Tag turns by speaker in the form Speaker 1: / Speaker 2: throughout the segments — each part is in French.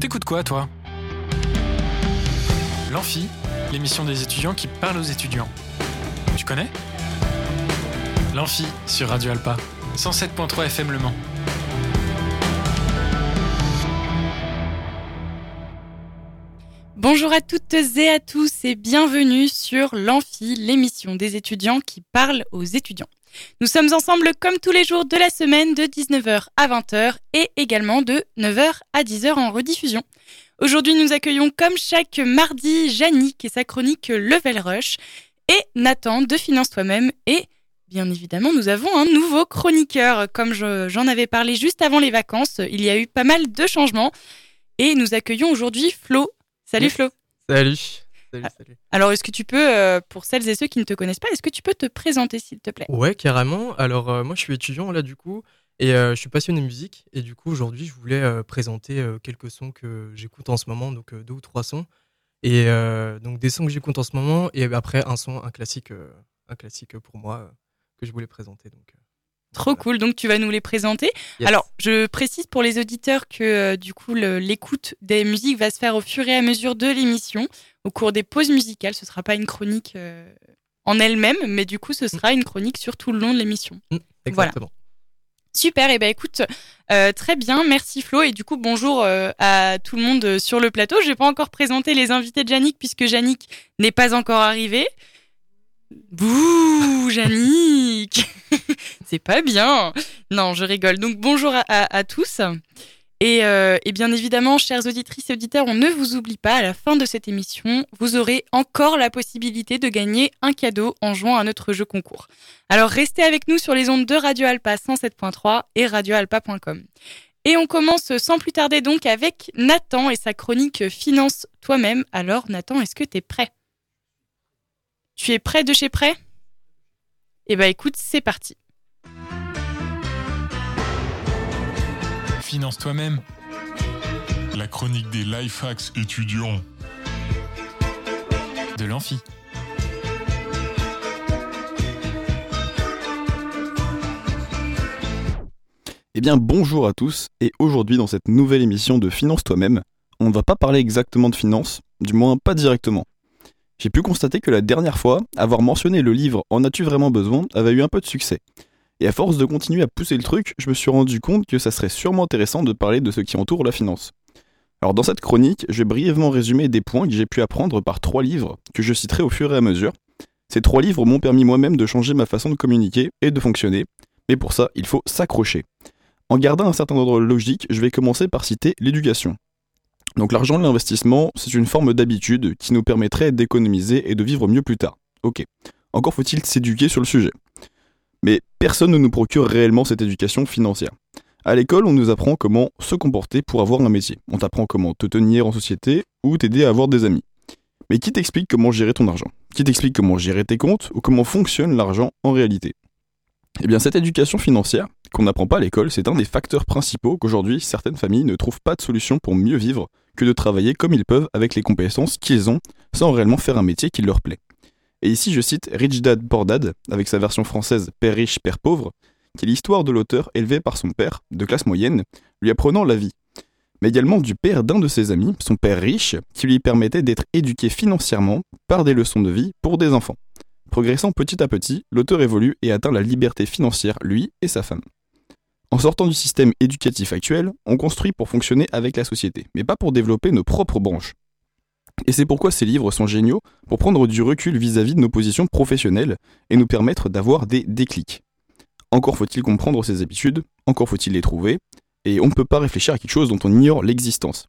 Speaker 1: T'écoutes quoi, toi? L'Amphi, l'émission des étudiants qui parle aux étudiants. Tu connais? L'Amphi sur Radio Alpa, 107.3 FM Le Mans.
Speaker 2: Bonjour à toutes et à tous et bienvenue sur l'Amphi, l'émission des étudiants qui parle aux étudiants. Nous sommes ensemble comme tous les jours de la semaine de 19h à 20h et également de 9h à 10h en rediffusion. Aujourd'hui, nous accueillons comme chaque mardi Yannick et sa chronique Level Rush et Nathan de Finance Toi-même et bien évidemment, nous avons un nouveau chroniqueur. Comme j'en avais parlé juste avant les vacances, il y a eu pas mal de changements et nous accueillons aujourd'hui Flo. Salut Flo.
Speaker 3: Salut. Salut,
Speaker 2: Ah.
Speaker 3: salut.
Speaker 2: Alors, est-ce que tu peux, euh, pour celles et ceux qui ne te connaissent pas, est-ce que tu peux te présenter s'il te plaît?
Speaker 3: Ouais, carrément. Alors, euh, moi, je suis étudiant là, du coup, et euh, je suis passionné de musique. Et du coup, aujourd'hui, je voulais présenter quelques sons que j'écoute en ce moment, donc deux ou trois sons. Et donc, des sons que j'écoute en ce moment, et après, un son, un classique, un classique pour moi que je voulais présenter. Donc,
Speaker 2: Trop
Speaker 3: voilà.
Speaker 2: cool, donc tu vas nous les présenter.
Speaker 3: Yes.
Speaker 2: Alors, je précise pour les auditeurs que euh, du coup, l'écoute des musiques va se faire au fur et à mesure de l'émission, au cours des pauses musicales. Ce sera pas une chronique euh, en elle-même, mais du coup, ce sera une chronique sur tout le long de l'émission.
Speaker 3: Mm,
Speaker 2: Voilà.
Speaker 3: exactement.
Speaker 2: Super, et ben écoute, euh, très bien, merci Flo. Et du coup, bonjour euh, à tout le monde sur le plateau. Je vais pas encore présenter les invités de Yannick puisque Yannick n'est pas encore arrivé. Bouh, Yannick C'est pas bien. Non, je rigole. Donc bonjour à, tous. Et, euh, et bien évidemment, chères auditrices et auditeurs, on ne vous oublie pas, à la fin de cette émission, vous aurez encore la possibilité de gagner un cadeau en jouant à notre jeu concours. Alors restez avec nous sur les ondes de Radio Alpa 107.3 et radioalpa.com. Et on commence sans plus tarder donc avec Nathan et sa chronique Finance toi-même. Alors Nathan, est-ce que tu es prêt? Tu es prêt de chez prêt? Eh ben écoute, c'est parti.
Speaker 1: Finance toi-même.
Speaker 4: La chronique des life hacks étudiants.
Speaker 1: De l'Amphi.
Speaker 5: Eh bien bonjour à tous, et aujourd'hui dans cette nouvelle émission de Finance toi-même, on ne va pas parler exactement de finance, du moins pas directement. J'ai pu constater que la dernière fois, avoir mentionné le livre En as-tu vraiment besoin avait eu un peu de succès. Et à force de continuer à pousser le truc, je me suis rendu compte que ça serait sûrement intéressant de parler de ce qui entoure la finance. Alors dans cette chronique, je vais brièvement résumer des points que j'ai pu apprendre par trois livres, que je citerai au fur et à mesure. Ces trois livres m'ont permis moi-même de changer ma façon de communiquer et de fonctionner, mais pour ça, il faut s'accrocher. En gardant un certain ordre logique, je vais commencer par citer l'éducation. Donc l'argent de l'investissement, c'est une forme d'habitude qui nous permettrait d'économiser et de vivre mieux plus tard. Ok. Encore faut-il s'éduquer sur le sujet. Mais personne ne nous procure réellement cette éducation financière. À l'école, on nous apprend comment se comporter pour avoir un métier. On t'apprend comment te tenir en société ou t'aider à avoir des amis. Mais qui t'explique comment gérer ton argent? Qui t'explique comment gérer tes comptes ou comment fonctionne l'argent en réalité? Eh bien cette éducation financière, qu'on n'apprend pas à l'école, c'est un des facteurs principaux qu'aujourd'hui certaines familles ne trouvent pas de solution pour mieux vivre que de travailler comme ils peuvent avec les compétences qu'ils ont sans réellement faire un métier qui leur plaît. Et ici je cite Rich Dad Poor Dad, avec sa version française Père riche, Père pauvre, qui est l'histoire de l'auteur élevé par son père, de classe moyenne, lui apprenant la vie. Mais également du père d'un de ses amis, son père riche, qui lui permettait d'être éduqué financièrement par des leçons de vie pour des enfants. Progressant petit à petit, l'auteur évolue et atteint la liberté financière, lui et sa femme. En sortant du système éducatif actuel, on construit pour fonctionner avec la société, mais pas pour développer nos propres branches. Et c'est pourquoi ces livres sont géniaux pour prendre du recul vis-à-vis de nos positions professionnelles et nous permettre d'avoir des déclics. Encore faut-il comprendre ces habitudes, encore faut-il les trouver, et on ne peut pas réfléchir à quelque chose dont on ignore l'existence.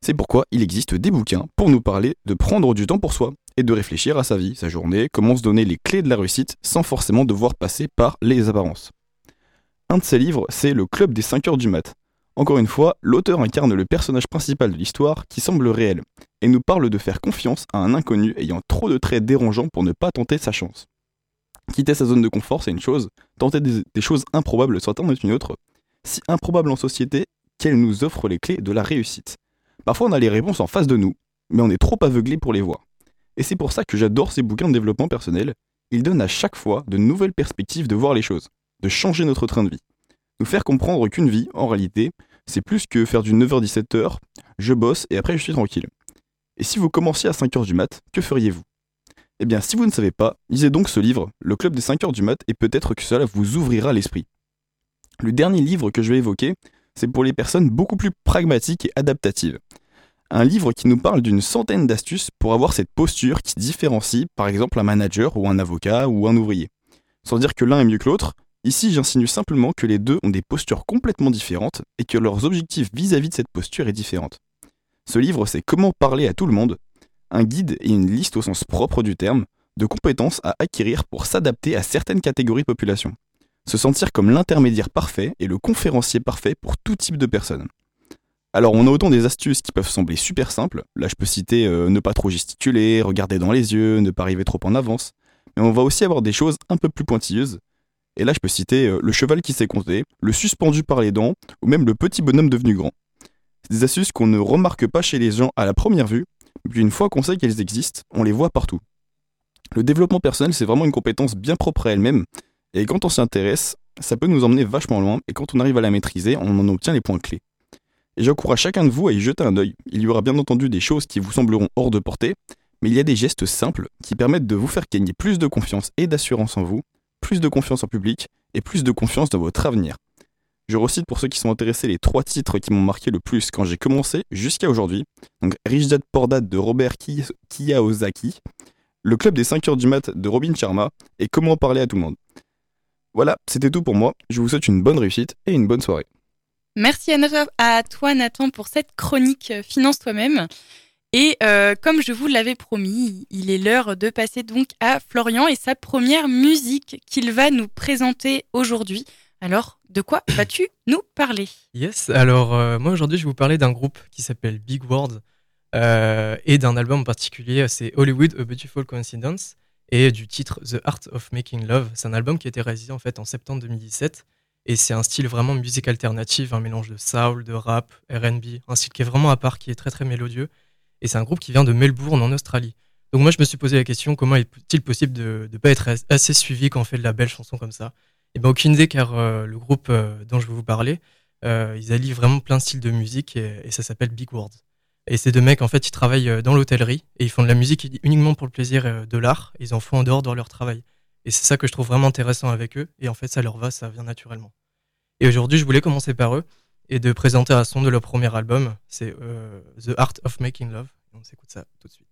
Speaker 5: C'est pourquoi il existe des bouquins pour nous parler de prendre du temps pour soi et de réfléchir à sa vie, sa journée, comment se donner les clés de la réussite sans forcément devoir passer par les apparences. Un de ces livres, c'est Le Club des 5 heures du mat. Encore une fois, l'auteur incarne le personnage principal de l'histoire qui semble réel, et nous parle de faire confiance à un inconnu ayant trop de traits dérangeants pour ne pas tenter sa chance. Quitter sa zone de confort, c'est une chose, tenter des, choses improbables, c'en est une autre. Si improbable en société, qu'elle nous offre les clés de la réussite. Parfois on a les réponses en face de nous, mais on est trop aveuglé pour les voir. Et c'est pour ça que j'adore ces bouquins de développement personnel, ils donnent à chaque fois de nouvelles perspectives de voir les choses, de changer notre train de vie. Nous faire comprendre qu'une vie, en réalité, c'est plus que faire du 9h-17h, je bosse et après je suis tranquille. Et si vous commenciez à 5h du mat, que feriez-vous? Eh bien, si vous ne savez pas, lisez donc ce livre, Le Club des 5h du mat, et peut-être que cela vous ouvrira l'esprit. Le dernier livre que je vais évoquer, c'est pour les personnes beaucoup plus pragmatiques et adaptatives. Un livre qui nous parle d'une centaine d'astuces pour avoir cette posture qui différencie par exemple un manager ou un avocat ou un ouvrier. Sans dire que l'un est mieux que l'autre, ici j'insinue simplement que les deux ont des postures complètement différentes et que leurs objectifs vis-à-vis de cette posture est différente. Ce livre, c'est Comment parler à tout le monde, un guide et une liste au sens propre du terme de compétences à acquérir pour s'adapter à certaines catégories de population. Se sentir comme l'intermédiaire parfait et le conférencier parfait pour tout type de personnes. Alors on a autant des astuces qui peuvent sembler super simples, là je peux citer euh, ne pas trop gesticuler, regarder dans les yeux, ne pas arriver trop en avance, mais on va aussi avoir des choses un peu plus pointilleuses. Et là je peux citer euh, le cheval qui s'est compté, le suspendu par les dents, ou même le petit bonhomme devenu grand. C'est des astuces qu'on ne remarque pas chez les gens à la première vue, mais puis une fois qu'on sait qu'elles existent, on les voit partout. Le développement personnel c'est vraiment une compétence bien propre à elle-même, et quand on s'y intéresse, ça peut nous emmener vachement loin, et quand on arrive à la maîtriser, on en obtient les points clés et j'encourage chacun de vous à y jeter un œil. Il y aura bien entendu des choses qui vous sembleront hors de portée, mais il y a des gestes simples qui permettent de vous faire gagner plus de confiance et d'assurance en vous, plus de confiance en public et plus de confiance dans votre avenir. Je recite pour ceux qui sont intéressés les trois titres qui m'ont marqué le plus quand j'ai commencé jusqu'à aujourd'hui. Donc Rich Dad Poor de Robert Kiyosaki, Le Club des 5 heures du mat de Robin Sharma et Comment parler à tout le monde. Voilà, c'était tout pour moi. Je vous souhaite une bonne réussite et une bonne soirée.
Speaker 2: Merci à, toi Nathan pour cette chronique euh, Finance toi-même. Et euh, comme je vous l'avais promis, il est l'heure de passer donc à Florian et sa première musique qu'il va nous présenter aujourd'hui. Alors, de quoi vas-tu nous parler?
Speaker 3: Yes, alors euh, moi aujourd'hui je vais vous parler d'un groupe qui s'appelle Big World et d'un album en particulier, c'est Hollywood A Beautiful Coincidence et du titre The Art of Making Love. C'est un album qui a été réalisé en fait en septembre 2017 et c'est un style vraiment musique alternative, un mélange de soul, de rap, RB, un style qui est vraiment à part, qui est très très mélodieux. Et c'est un groupe qui vient de Melbourne en Australie. Donc moi je me suis posé la question, comment est-il possible de ne pas être assez suivi quand on fait de la belle chanson comme ça? Et bien aucune idée car euh, le groupe euh, dont je vais vous parler, euh, ils allient vraiment plein de styles de musique et, ça s'appelle Big Words. Et ces deux mecs en fait ils travaillent dans l'hôtellerie et ils font de la musique uniquement pour le plaisir de l'art, ils en font en dehors de leur travail. Et c'est ça que je trouve vraiment intéressant avec eux. Et en fait, ça leur va, ça vient naturellement. Et aujourd'hui, je voulais commencer par eux et de présenter un son de leur premier album. C'est euh, The Art of Making Love. On s'écoute ça tout de suite.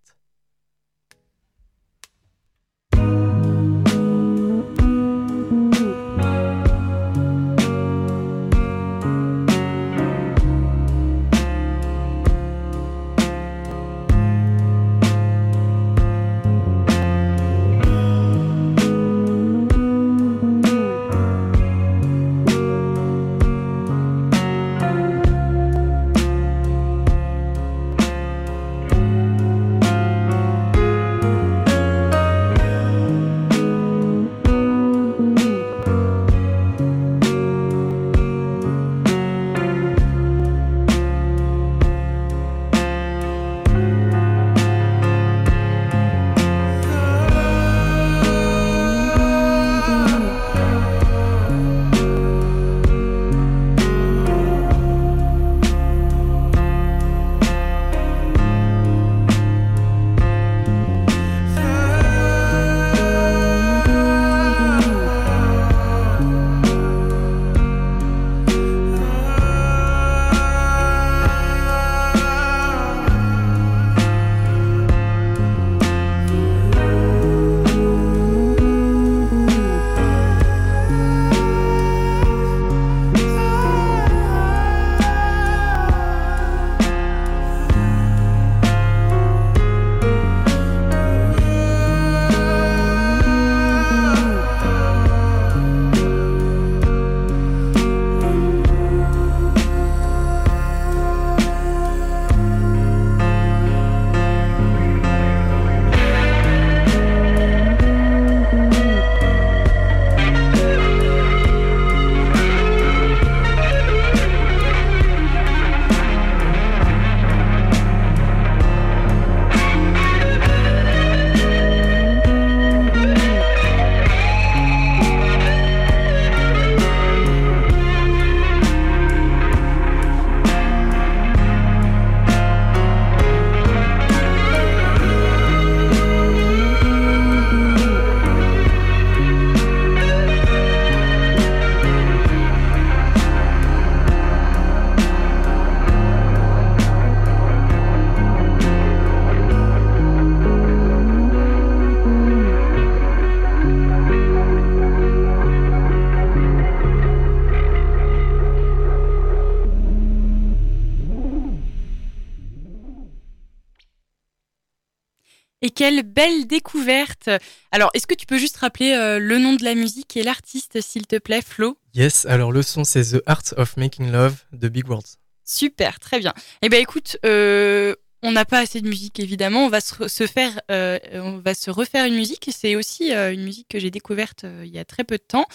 Speaker 6: Belle découverte Alors, est-ce que tu peux juste rappeler euh, le nom de la musique et l'artiste, s'il te plaît, Flo?
Speaker 3: Yes, alors le son c'est The Art of Making Love de Big Worlds.
Speaker 6: Super, très bien. Eh bien, écoute, euh, on n'a pas assez de musique, évidemment. On va se, se faire, euh, on va se refaire une musique. C'est aussi une musique que j'ai découverte il y a très peu de temps,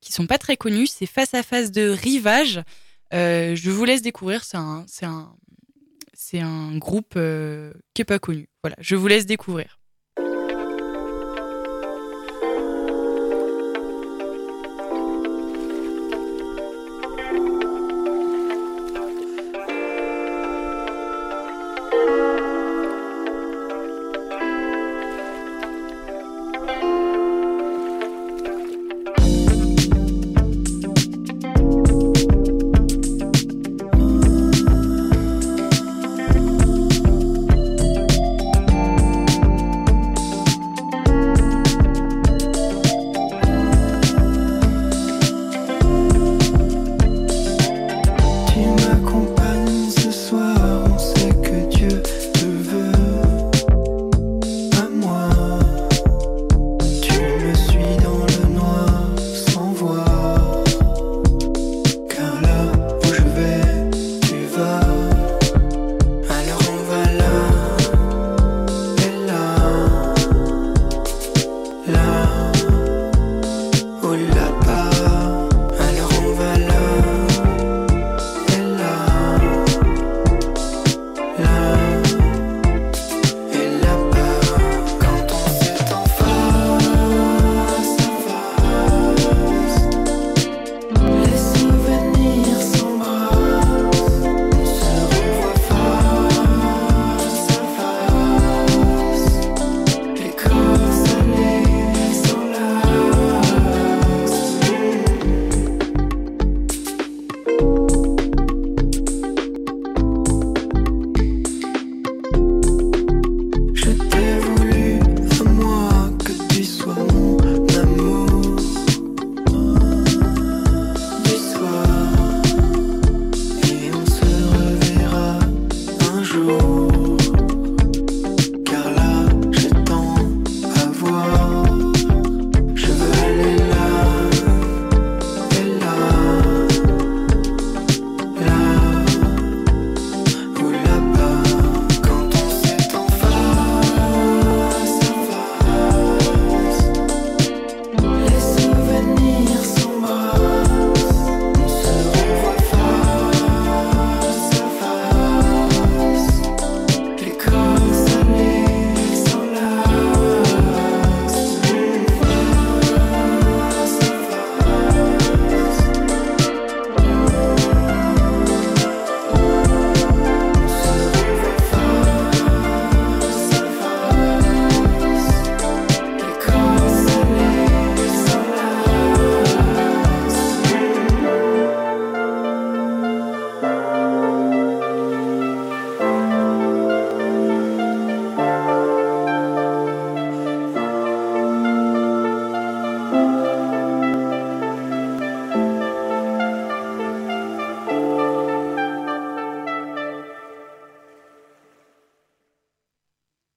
Speaker 6: qui sont pas très connues. C'est Face à Face de Rivage. Je vous laisse découvrir. C'est un, c'est un, c'est un groupe qui est pas connu. Voilà, je vous laisse découvrir.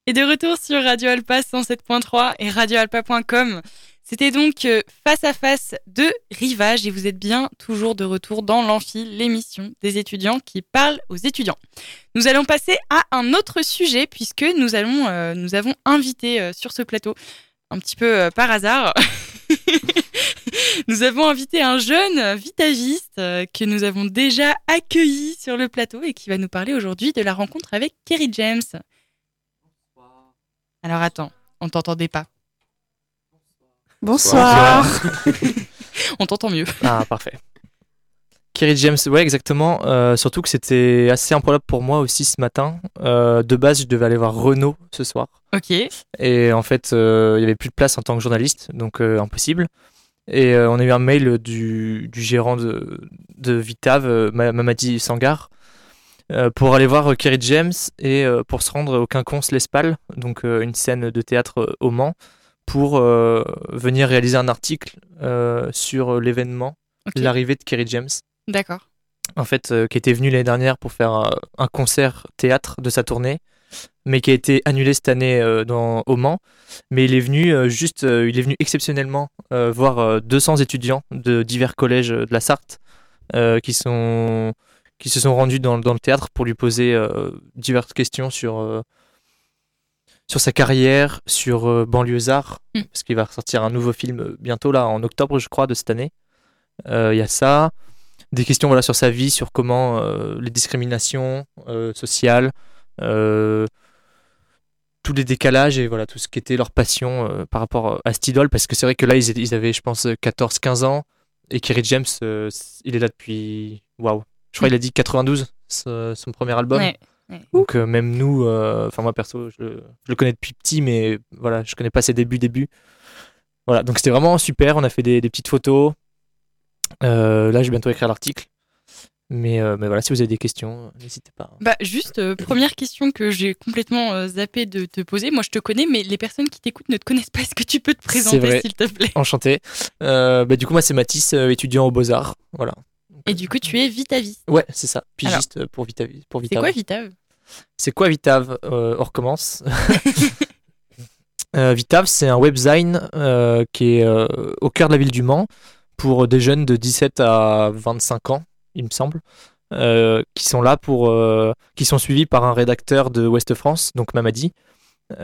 Speaker 2: Et
Speaker 6: de retour sur Radio Alpa 107.3 et radioalpa.com. C'était donc euh, face à face de Rivage et vous êtes bien toujours de retour dans l'amphi, l'émission des étudiants qui parlent aux étudiants. Nous allons passer à un autre sujet puisque nous allons, euh, nous avons invité euh, sur ce plateau un petit peu par hasard. nous avons invité un jeune vitagiste que nous avons déjà accueilli sur le plateau et qui va nous parler aujourd'hui de la rencontre avec Kerry James. Alors attends, on t'entendait pas.
Speaker 7: Bonsoir.
Speaker 6: On t'entend mieux.
Speaker 7: Ah, parfait. Kerry James, ouais, exactement. Euh, surtout que c'était assez improbable pour moi aussi ce matin. Euh, de base, je devais aller voir Renault ce soir.
Speaker 6: Ok.
Speaker 7: Et en fait, euh, il y avait plus de place en tant que journaliste, donc euh, impossible. Et euh, on a eu un mail du, du gérant de, de Vitav, euh, Ma- Mamadi Sangar, euh, pour aller voir euh, Kerry James et euh, pour se rendre au Quinconce l'Espal, donc euh, une scène de théâtre euh, au Mans, pour euh, venir réaliser un article euh, sur l'événement, l'arrivée de Kerry James
Speaker 6: D'accord.
Speaker 7: en fait, euh, qui était venu l'année dernière pour faire euh, un concert théâtre de sa tournée, mais qui a été annulé cette année euh, dans, au Mans. Mais il est venu euh, juste, euh, il est venu exceptionnellement euh, voir euh, 200 étudiants de divers collèges euh, de la Sarthe euh, qui sont qui se sont rendus dans, dans le théâtre pour lui poser euh, diverses questions sur euh, sur sa carrière, sur euh, Banlieusard,
Speaker 2: Mm.
Speaker 7: parce qu'il va ressortir un nouveau film euh, bientôt là en octobre je crois de cette année. Il y a ça, des questions voilà sur sa vie, sur comment les discriminations sociales, tous les décalages et voilà tout ce qui était leur passion par rapport à cette idole, parce que c'est vrai que là ils, ils avaient je pense 14-15 ans et Kerry James il est là depuis waouh, je crois qu'il a dit 92 ce- son premier album.
Speaker 2: Ouais. ouais.
Speaker 7: Donc euh, même nous, euh, enfin moi perso, je, je le connais depuis petit, mais voilà, je connais pas ses débuts, débuts. Voilà, donc c'était vraiment super. On a fait des, des petites photos. Euh, là, je vais bientôt écrire l'article. Mais, euh, mais voilà, si vous avez des questions, n'hésitez pas.
Speaker 2: Bah, juste, euh, première question que j'ai complètement euh, zappé de te poser. Moi, je te connais, mais les personnes qui t'écoutent ne te connaissent pas. Est-ce que tu peux te présenter, s'il te plaît?
Speaker 7: Enchanté. Euh, bah, du coup, moi, c'est Mathis, euh, étudiant aux Beaux-Arts. Voilà.
Speaker 2: Et du coup, tu es Vitaviste.
Speaker 7: Ouais, c'est ça. Pigiste euh, pour Vitav. Pour
Speaker 2: C'est
Speaker 7: Vitav.
Speaker 2: quoi Vitav
Speaker 7: C'est quoi Vitav? Euh, On recommence. Euh, Vitav, c'est un webzine euh, qui est euh, au cœur de la ville du Mans pour des jeunes de 17 à 25 ans, il me semble, qui sont là pour, qui sont suivis par un rédacteur de Ouest France, donc Mamadi.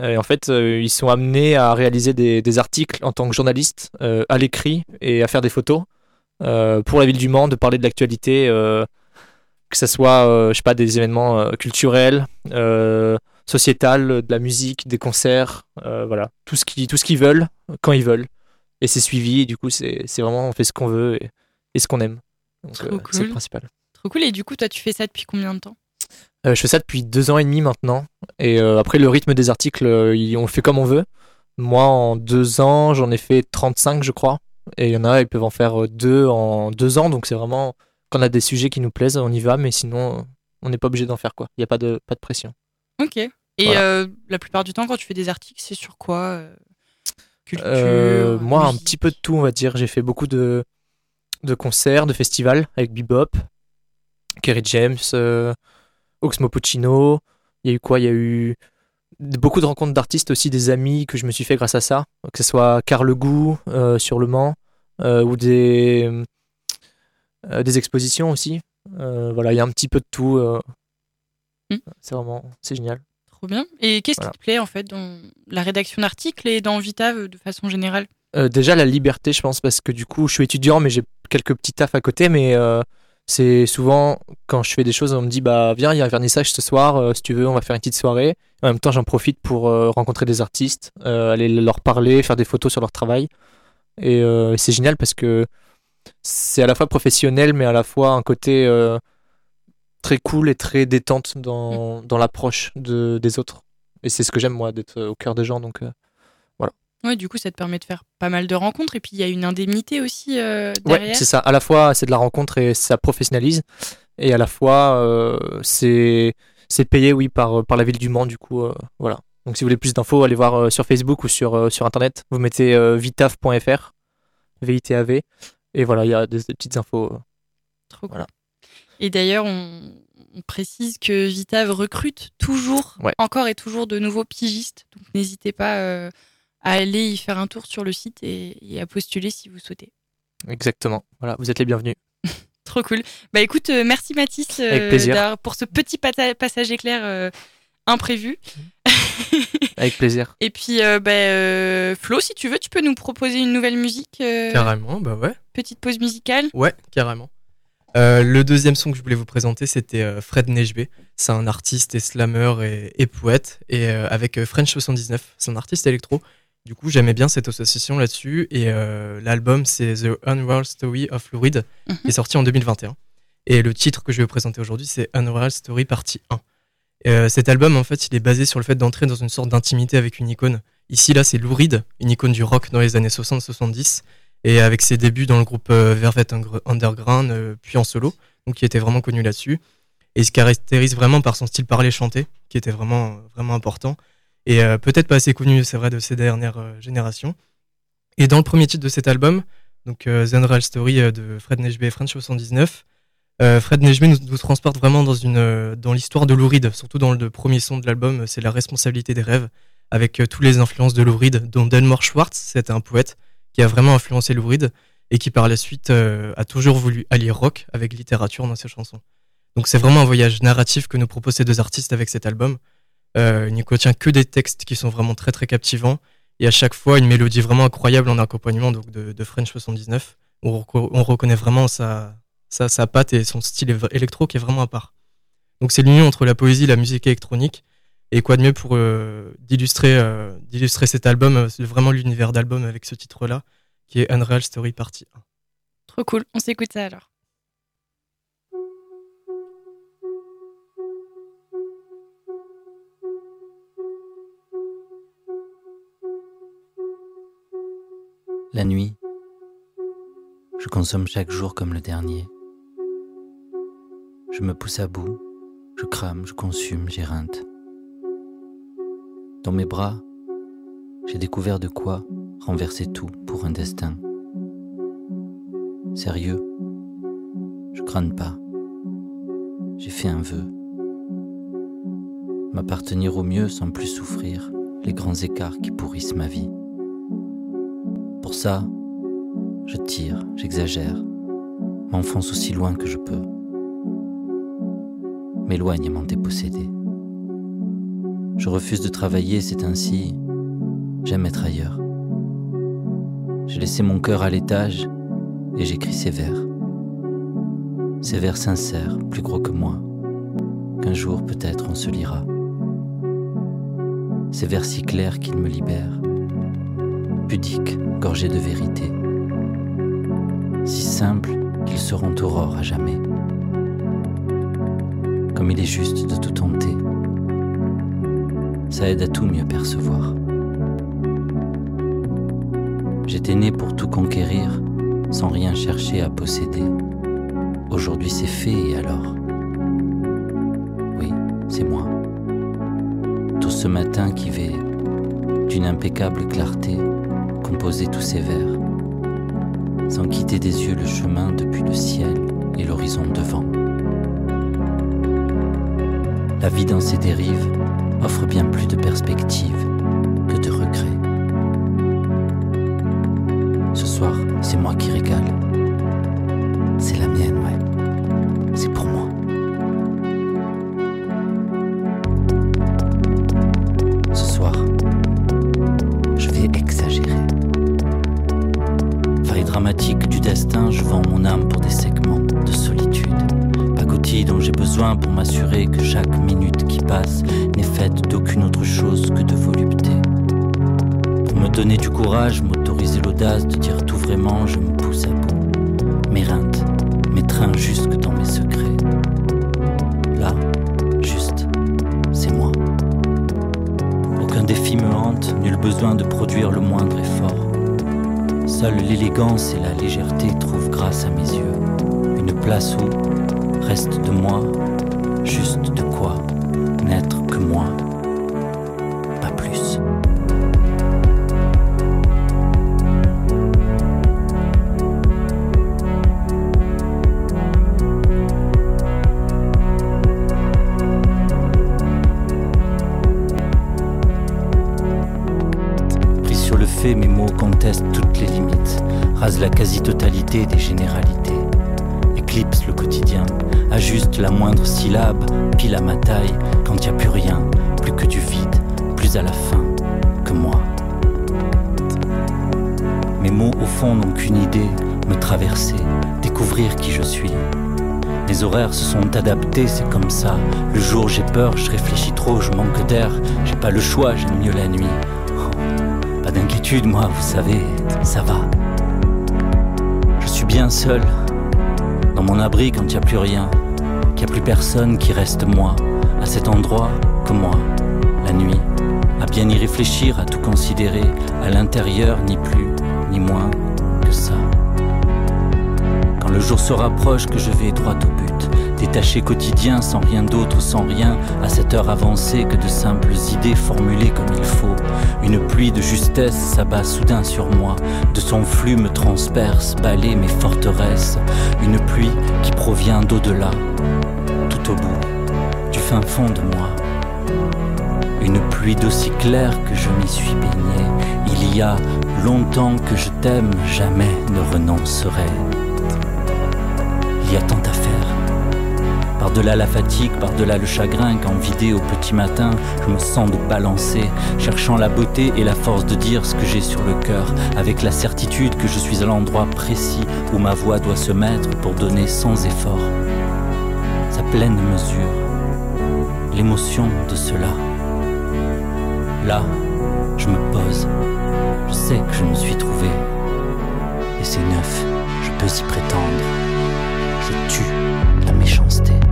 Speaker 7: Et en fait, euh, ils sont amenés à réaliser des, des articles en tant que journalistes euh, à l'écrit et à faire des photos pour la ville du Mans, de parler de l'actualité, euh, que ce soit, euh, je sais pas, des événements euh, culturels, euh, sociétal, de la musique, des concerts, euh, voilà, tout ce qu'ils qu'ils veulent quand ils veulent. Et c'est suivi, et du coup, c'est vraiment, on fait ce qu'on veut et, et ce qu'on aime. Donc, euh, c'est le principal.
Speaker 2: Trop cool. Et du coup, toi, tu fais ça depuis combien de temps?
Speaker 7: Euh, je fais ça depuis deux ans et demi maintenant. Et euh, après, le rythme des articles, euh, on le fait comme on veut. Moi, en deux ans, j'en ai fait 35, je crois. Et il y en a, ils peuvent en faire euh, deux en deux ans. Donc, c'est vraiment, quand on a des sujets qui nous plaisent, on y va. Mais sinon, on n'est pas obligé d'en faire, quoi. Il n'y a pas de, pas de pression.
Speaker 2: Ok. Et
Speaker 7: Voilà.
Speaker 2: euh, la plupart du temps, quand tu fais des articles, c'est sur quoi euh, Culture
Speaker 7: Euh, moi, un petit peu de tout, on va dire. J'ai fait beaucoup de, de concerts, de festivals avec Bebop, Kerry James, euh, Oxmo Puccino. Il y a eu quoi? Il y a eu beaucoup de rencontres d'artistes aussi, des amis que je me suis fait grâce à ça. Que ce soit Carl Gou euh, sur Le Mans euh, ou des, euh, des expositions aussi. Euh, voilà, il y a un petit peu de tout.
Speaker 2: Hmm.
Speaker 7: C'est vraiment, c'est génial.
Speaker 2: Trop bien. Et qu'est-ce
Speaker 7: Voilà.
Speaker 2: qui te plaît en fait dans la rédaction d'articles et dans Vitav de façon générale?
Speaker 7: Déjà la liberté, je pense, parce que du coup, je suis étudiant, mais j'ai quelques petits tafs à côté. Mais c'est souvent quand je fais des choses, on me dit bah viens, il y a un vernissage ce soir, euh, si tu veux, on va faire une petite soirée. En même temps, j'en profite pour euh, rencontrer des artistes, euh, aller leur parler, faire des photos sur leur travail. Et c'est génial parce que c'est à la fois professionnel, mais à la fois un côté très cool et très détente dans, dans l'approche de, des autres. Et c'est ce que j'aime moi, d'être au cœur des gens. Donc euh,
Speaker 2: Ouais, du coup, ça te permet de faire pas mal de rencontres et puis il y a une indemnité aussi euh,
Speaker 7: Ouais,
Speaker 2: derrière.
Speaker 7: c'est ça. À la fois, c'est de la rencontre et ça professionnalise. Et à la fois, euh, c'est payé, oui, par, par la ville du Mans, du coup. euh, voilà. Donc, si vous voulez plus d'infos, allez voir euh, sur Facebook ou sur, euh, sur Internet. Vous mettez euh, vitaf.fr, V-I-T-A-V. Et voilà, il y a des, des petites infos. euh.
Speaker 2: Trop cool. Et d'ailleurs, on, on précise que Vitav recrute toujours,
Speaker 7: Ouais.
Speaker 2: encore et toujours de nouveaux pigistes. Donc n'hésitez pas euh, à aller y faire un tour sur le site et, et à postuler si vous souhaitez.
Speaker 7: Exactement. Voilà, vous êtes les bienvenus.
Speaker 2: Trop cool. Bah écoute, euh, merci Mathis euh,
Speaker 7: Avec plaisir.
Speaker 2: d'avoir- pour ce petit passage éclair euh, imprévu.
Speaker 7: Avec plaisir.
Speaker 2: Et puis, euh, bah, euh, Flo, si tu veux, tu peux nous proposer une nouvelle musique, euh,
Speaker 3: Carrément, bah ouais.
Speaker 2: petite pause musicale.
Speaker 3: Ouais, carrément. Euh, le deuxième son que je voulais vous présenter, c'était euh, Fred Nejbe. C'est un artiste et slammer et, et poète. Et euh, avec French 79, c'est un artiste électro. Du coup, j'aimais bien cette association là-dessus. Et euh, l'album, c'est The Unreal Story of Lou Reed,
Speaker 2: Mhm.
Speaker 3: qui est sorti en 2021. Et le titre que je vais vous présenter aujourd'hui, c'est Unreal Story Partie 1. Euh, cet album, en fait, il est basé sur le fait d'entrer dans une sorte d'intimité avec une icône. Ici, là, c'est Lou Reed, une icône du rock dans les années 60-70 et avec ses débuts dans le groupe euh, Velvet Ungr- Underground, euh, puis en solo, donc qui était vraiment connu là-dessus. Et il se caractérise vraiment par son style parlé-chanté, qui était vraiment, vraiment important, et euh, peut-être pas assez connu, c'est vrai, de ces dernières euh, générations. Et dans le premier titre de cet album, donc euh, The Unreal Story de Fred Nejbe et French 79, Euh, Fred Nejmi nous, nous transporte vraiment dans, dans l'histoire de Lou Reed, surtout dans le premier son de l'album, c'est la responsabilité des rêves, avec toutes les influences de Lou Reed, dont Delmore Schwartz, c'était un poète qui a vraiment influencé Lou Reed et qui par la suite a toujours voulu allier rock avec littérature dans ses chansons. Donc c'est vraiment un voyage narratif que nous proposent ces deux artistes avec cet album. Euh, il ne contient que des textes qui sont vraiment très très captivants et à chaque fois une mélodie vraiment incroyable en accompagnement de, French 79 où on, reco- on reconnaît vraiment sa, sa, patte et son style électro qui est vraiment à part. Donc c'est l'union entre la poésie et la musique électronique et quoi de mieux pour euh, d'illustrer euh, cet album, euh, vraiment l'univers d'album avec ce titre-là qui est Unreal Story Partie 1.
Speaker 2: Trop cool. On s'écoute ça alors.
Speaker 8: La nuit, je consomme chaque jour comme le dernier. Je me pousse à bout, je crame, je consume, j'éreinte. Dans mes bras, j'ai découvert de quoi renverser tout pour un destin. Sérieux, je crâne pas. J'ai fait un vœu. M'appartenir au mieux sans plus souffrir les grands écarts qui pourrissent ma vie. Ça, je tire, j'exagère, m'enfonce aussi loin que je peux, m'éloigne à m'en déposséder. Je refuse de travailler, c'est ainsi, j'aime être ailleurs. J'ai laissé mon cœur à l'étage et j'écris ces vers. Ces vers sincères, plus gros que moi, qu'un jour peut-être on se lira. Ces vers si clairs qu'ils me libèrent, pudiques, gorgés de vérité, si simples qu'ils seront aurore à jamais. Comme il est juste de tout tenter, ça aide à tout mieux percevoir. J'étais né pour tout conquérir, sans rien chercher à posséder. Aujourd'hui c'est fait et alors? Oui, c'est moi. Tout ce matin qui va d'une impeccable clarté composer tous ces vers, sans quitter des yeux le chemin depuis le ciel et l'horizon devant. La vie dans ses dérives offre bien plus de perspectives que de regrets. Ce soir, c'est moi qui régale. C'est la mienne, courage, l'audace de dire tout vraiment, je me pousse à bout. M'éreinte, m'étreins jusque dans mes secrets. Là, juste, c'est moi. Aucun défi me hante, nul besoin de produire le moindre effort. Seule l'élégance et la légèreté trouvent grâce à mes yeux une place où reste de moi juste de quoi n'être que moi, à ma taille, quand y a plus rien, plus que du vide, plus à la fin que moi. Mes mots au fond n'ont qu'une idée, me traverser, découvrir qui je suis. Les horaires se sont adaptés, c'est comme ça. Le jour j'ai peur, je réfléchis trop, je manque d'air. J'ai pas le choix, j'aime mieux la nuit. Oh, pas d'inquiétude, moi, vous savez, ça va. Je suis bien seul, dans mon abri quand y a plus rien, qu'il y a plus personne qui reste moi, à cet endroit que moi, la nuit. À bien y réfléchir, à tout considérer, à l'intérieur, ni plus, ni moins que ça. Quand le jour se rapproche, que je vais droit au but, Détaché quotidien, sans rien d'autre, sans rien, à cette heure avancée que de simples idées formulées comme il faut. Une pluie de justesse s'abat soudain sur moi, de son flux me transperce, balaye mes forteresses. Une pluie qui provient d'au-delà, au bout, du fin fond de moi. Une pluie d'aussi claire que je m'y suis baigné. Il y a longtemps que je t'aime, jamais ne renoncerai. Il y a tant à faire. Par-delà la fatigue, par-delà le chagrin, quand vidé au petit matin, je me sens de balancer, cherchant la beauté et la force de dire ce que j'ai sur le cœur, avec la certitude que je suis à l'endroit précis où ma voix doit se mettre pour donner sans effort pleine mesure, l'émotion de cela. Là, je me pose, je sais que je me suis trouvé, et c'est neuf, je peux y prétendre. Je tue la méchanceté.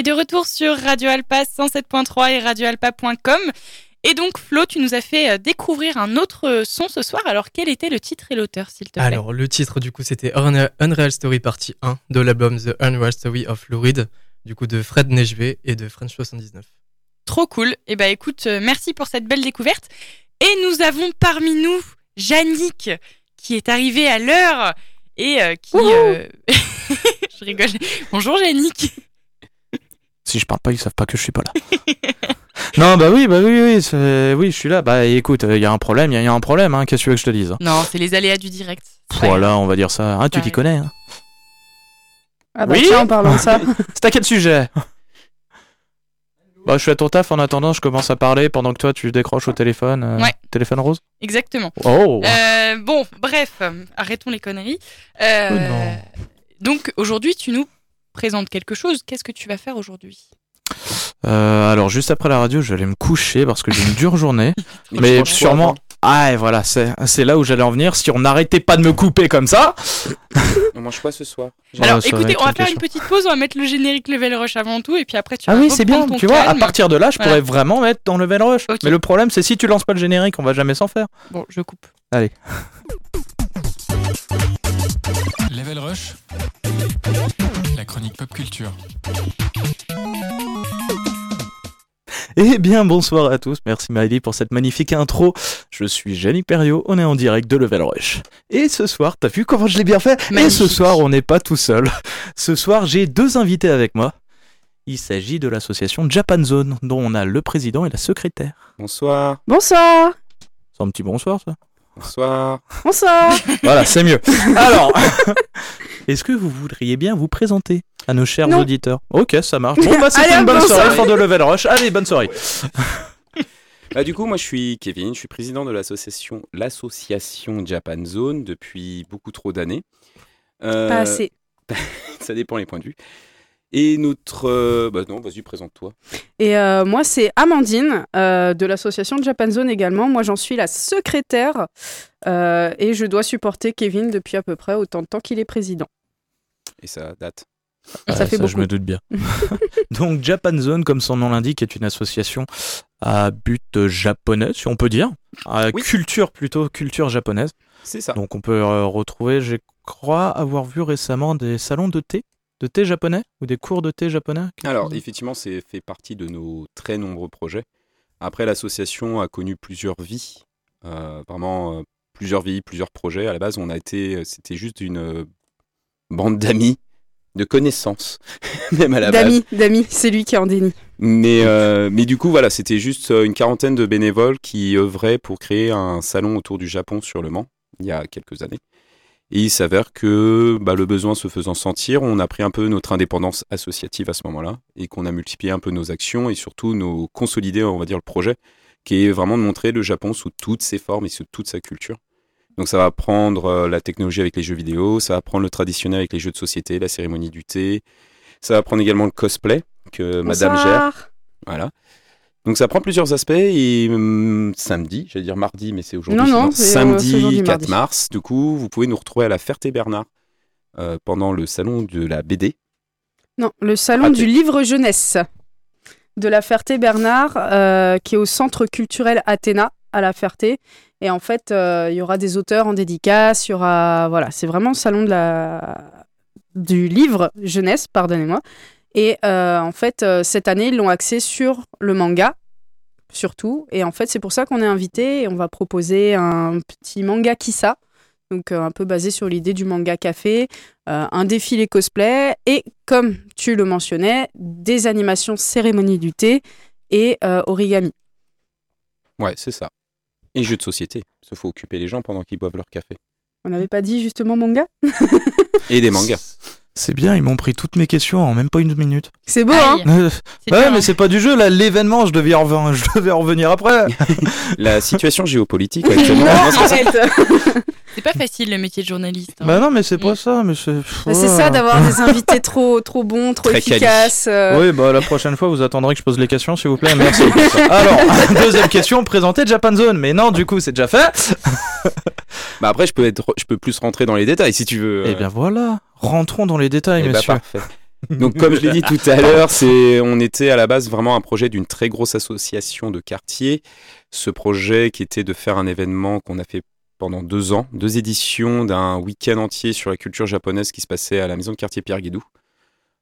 Speaker 2: Et de retour sur Radio Alpa 107.3 et radioalpa.com. Et donc, Flo, tu nous as fait euh, découvrir un autre euh, son ce soir. Alors, quel était le titre et l'auteur, s'il te plaît?
Speaker 3: Alors, le titre, du coup, c'était Unreal Story Partie 1 de l'album The Unreal Story of Lou Reed, du coup, de Fred Nechvé et de French 79.
Speaker 2: Trop cool. Et bah écoute, euh, merci pour cette belle découverte. Et nous avons parmi nous Yannick qui est arrivé à l'heure et euh, qui. euh, je rigole. Bonjour Yannick.
Speaker 9: Si je parle pas, ils savent pas que je suis pas là. non, bah oui, bah oui, oui, oui, je suis là. Bah écoute, il y a un problème, il y, a un problème, hein. Qu'est-ce que tu veux que je te dise?
Speaker 2: Non, c'est les aléas du direct.
Speaker 9: Voilà, on va dire ça. Ah, tu t'y connais, hein
Speaker 10: Ah bah
Speaker 9: Oui
Speaker 10: tiens, en parlant de ça.
Speaker 9: C'est à quel sujet? Bah, je suis à ton taf en attendant, je commence à parler pendant que toi tu décroches au téléphone. euh,
Speaker 2: Ouais.
Speaker 9: Téléphone rose
Speaker 2: Exactement.
Speaker 9: Oh
Speaker 2: Euh, bon, bref, euh, arrêtons les conneries. Euh,
Speaker 9: Oh non.
Speaker 2: donc aujourd'hui, tu nous présentes quelque chose. Qu'est-ce que tu vas faire aujourd'hui?
Speaker 9: Euh, alors, juste après la radio, j'allais me coucher parce que j'ai une dure journée.
Speaker 11: Mais
Speaker 9: sûrement. Ah, et voilà, c'est c'est là où j'allais en venir. Si on n'arrêtait pas de me couper comme ça.
Speaker 11: On mange quoi ce soir?
Speaker 2: Alors,
Speaker 9: Ouais,
Speaker 2: écoutez, on va faire une petite pause. On va mettre le générique Level Rush avant tout, et puis après, tu
Speaker 9: Ah
Speaker 2: vas
Speaker 9: oui, c'est bien, tu vois, à partir de là, je
Speaker 2: Voilà.
Speaker 9: pourrais vraiment mettre dans Level Rush. Mais le problème, c'est si tu lances pas le générique, on va jamais s'en faire.
Speaker 2: Bon, je coupe.
Speaker 9: Allez.
Speaker 1: Level Rush, chronique pop culture.
Speaker 9: Eh bien, bonsoir à tous. Merci Maëlie pour cette magnifique intro. Je suis Jenny Perriot, on est en direct de Level Rush. Et ce soir, t'as vu comment je l'ai bien fait? Et
Speaker 2: Magnifique.
Speaker 9: ce soir, on n'est pas tout seul. Ce soir, j'ai deux invités avec moi. Il s'agit de l'association Japan Zone, dont on a le président et la secrétaire.
Speaker 11: Bonsoir.
Speaker 10: Bonsoir.
Speaker 9: C'est un petit bonsoir, ça
Speaker 11: Bonsoir.
Speaker 10: Bonsoir.
Speaker 9: Voilà, c'est mieux. Alors, est-ce que vous voudriez bien vous présenter à nos chers
Speaker 10: Non.
Speaker 9: auditeurs? Ok, ça marche. Bon, bah, c'était une bonne
Speaker 10: bonne
Speaker 9: soirée
Speaker 10: soirée.
Speaker 9: pour de Level Rush. Allez, bonne soirée.
Speaker 11: Bah, du coup, moi je suis Kevin, je suis président de l'association l'association Japan Zone depuis beaucoup trop d'années. Euh,
Speaker 10: Pas assez.
Speaker 11: Ça dépend les points de vue. Et notre. euh, Bah non, vas-y, présente-toi.
Speaker 10: Et euh, moi, c'est Amandine euh, de l'association Japan Zone également. Moi, j'en suis la secrétaire euh, et je dois supporter Kevin depuis à peu près autant de temps qu'il est président.
Speaker 11: Et ça date.
Speaker 10: Ça fait
Speaker 9: je
Speaker 10: beaucoup.
Speaker 9: me doute bien. Donc Japan Zone, comme son nom l'indique, est une association à but japonais, si on peut dire, à
Speaker 11: Oui.
Speaker 9: culture plutôt culture japonaise.
Speaker 11: C'est ça.
Speaker 9: Donc on peut euh, retrouver, je crois, avoir vu récemment des salons de thé, de thé japonais ou des cours de thé japonais.
Speaker 11: Alors, effectivement, c'est fait partie de nos très nombreux projets. Après, l'association a connu plusieurs vies, euh, vraiment euh, plusieurs vies, plusieurs projets. À la base, on a été, c'était juste une euh, bande d'amis, de connaissances, même à la base.
Speaker 10: D'amis, d'amis, c'est lui qui est en déni.
Speaker 11: Mais, euh, mais du coup, voilà, c'était juste euh, une quarantaine de bénévoles qui œuvraient pour créer un salon autour du Japon sur le Mans, il y a quelques années. Et il s'avère que bah, le besoin se faisant sentir, on a pris un peu notre indépendance associative à ce moment-là et qu'on a multiplié un peu nos actions et surtout nos consolider, on va dire, le projet qui est vraiment de montrer le Japon sous toutes ses formes et sous toute sa culture. Donc ça va prendre euh, la technologie avec les jeux vidéo, ça va prendre le traditionnel avec les jeux de société, la cérémonie du thé, ça va prendre également le cosplay que Madame gère. Voilà. Donc ça prend plusieurs aspects et hum, samedi, j'allais dire mardi, mais c'est aujourd'hui.
Speaker 10: Non, non, euh,
Speaker 11: samedi
Speaker 10: aujourd'hui,
Speaker 11: 4
Speaker 10: mardi.
Speaker 11: mars. Du coup, vous pouvez nous retrouver à la Ferté-Bernard euh, pendant le salon de la BD.
Speaker 10: Non, le salon
Speaker 11: Raté.
Speaker 10: du livre jeunesse de la Ferté-Bernard, euh, qui est au centre culturel Athéna à la Ferté. Et en fait, euh, il y aura des auteurs en dédicace, il y aura... Voilà, c'est vraiment le salon de la... du livre jeunesse, pardonnez-moi. Et euh, en fait, euh, cette année, ils l'ont axé sur le manga, surtout. Et en fait, c'est pour ça qu'on est invité et on va proposer un petit manga Kissa, donc euh, un peu basé sur l'idée du manga café, euh, un défilé cosplay et, comme tu le mentionnais, des animations cérémonie du thé et euh, origami.
Speaker 11: Ouais, c'est ça. Et jeux de société. Il faut occuper les gens pendant qu'ils boivent leur café.
Speaker 10: On n'avait pas dit justement manga?
Speaker 11: Et des mangas.
Speaker 9: C'est bien, ils m'ont pris toutes mes questions en même pas une minute.
Speaker 10: C'est beau, hein
Speaker 9: Euh, Ouais, mais
Speaker 2: hein.
Speaker 9: c'est pas du jeu là, l'événement, je devais, y reven- je devais en revenir après.
Speaker 11: La situation géopolitique actuellement.
Speaker 10: Non,
Speaker 11: c'est
Speaker 2: pas facile le métier de journaliste. hein.
Speaker 9: bah non, mais c'est pas ça, mais c'est.
Speaker 10: C'est ça d'avoir des invités trop, trop bons, trop
Speaker 11: Très
Speaker 10: efficaces. euh,
Speaker 9: Oui, bah la prochaine fois, vous attendrez que je pose les questions, s'il vous plaît. Merci. Alors, deuxième question, présenter Japan Zone. Mais non, du coup, c'est déjà fait.
Speaker 11: Bah après, je peux, être, je peux plus rentrer dans les détails si tu veux.
Speaker 9: Eh bien voilà, rentrons dans les détails,
Speaker 11: Eh
Speaker 9: messieurs.
Speaker 11: parfait. Donc, comme je l'ai dit tout à l'heure, c'est, on était à la base vraiment un projet d'une très grosse association de quartier. Ce projet qui était de faire un événement qu'on a fait pendant deux ans, deux éditions d'un week-end entier sur la culture japonaise qui se passait à la maison de quartier Pierre Guédou.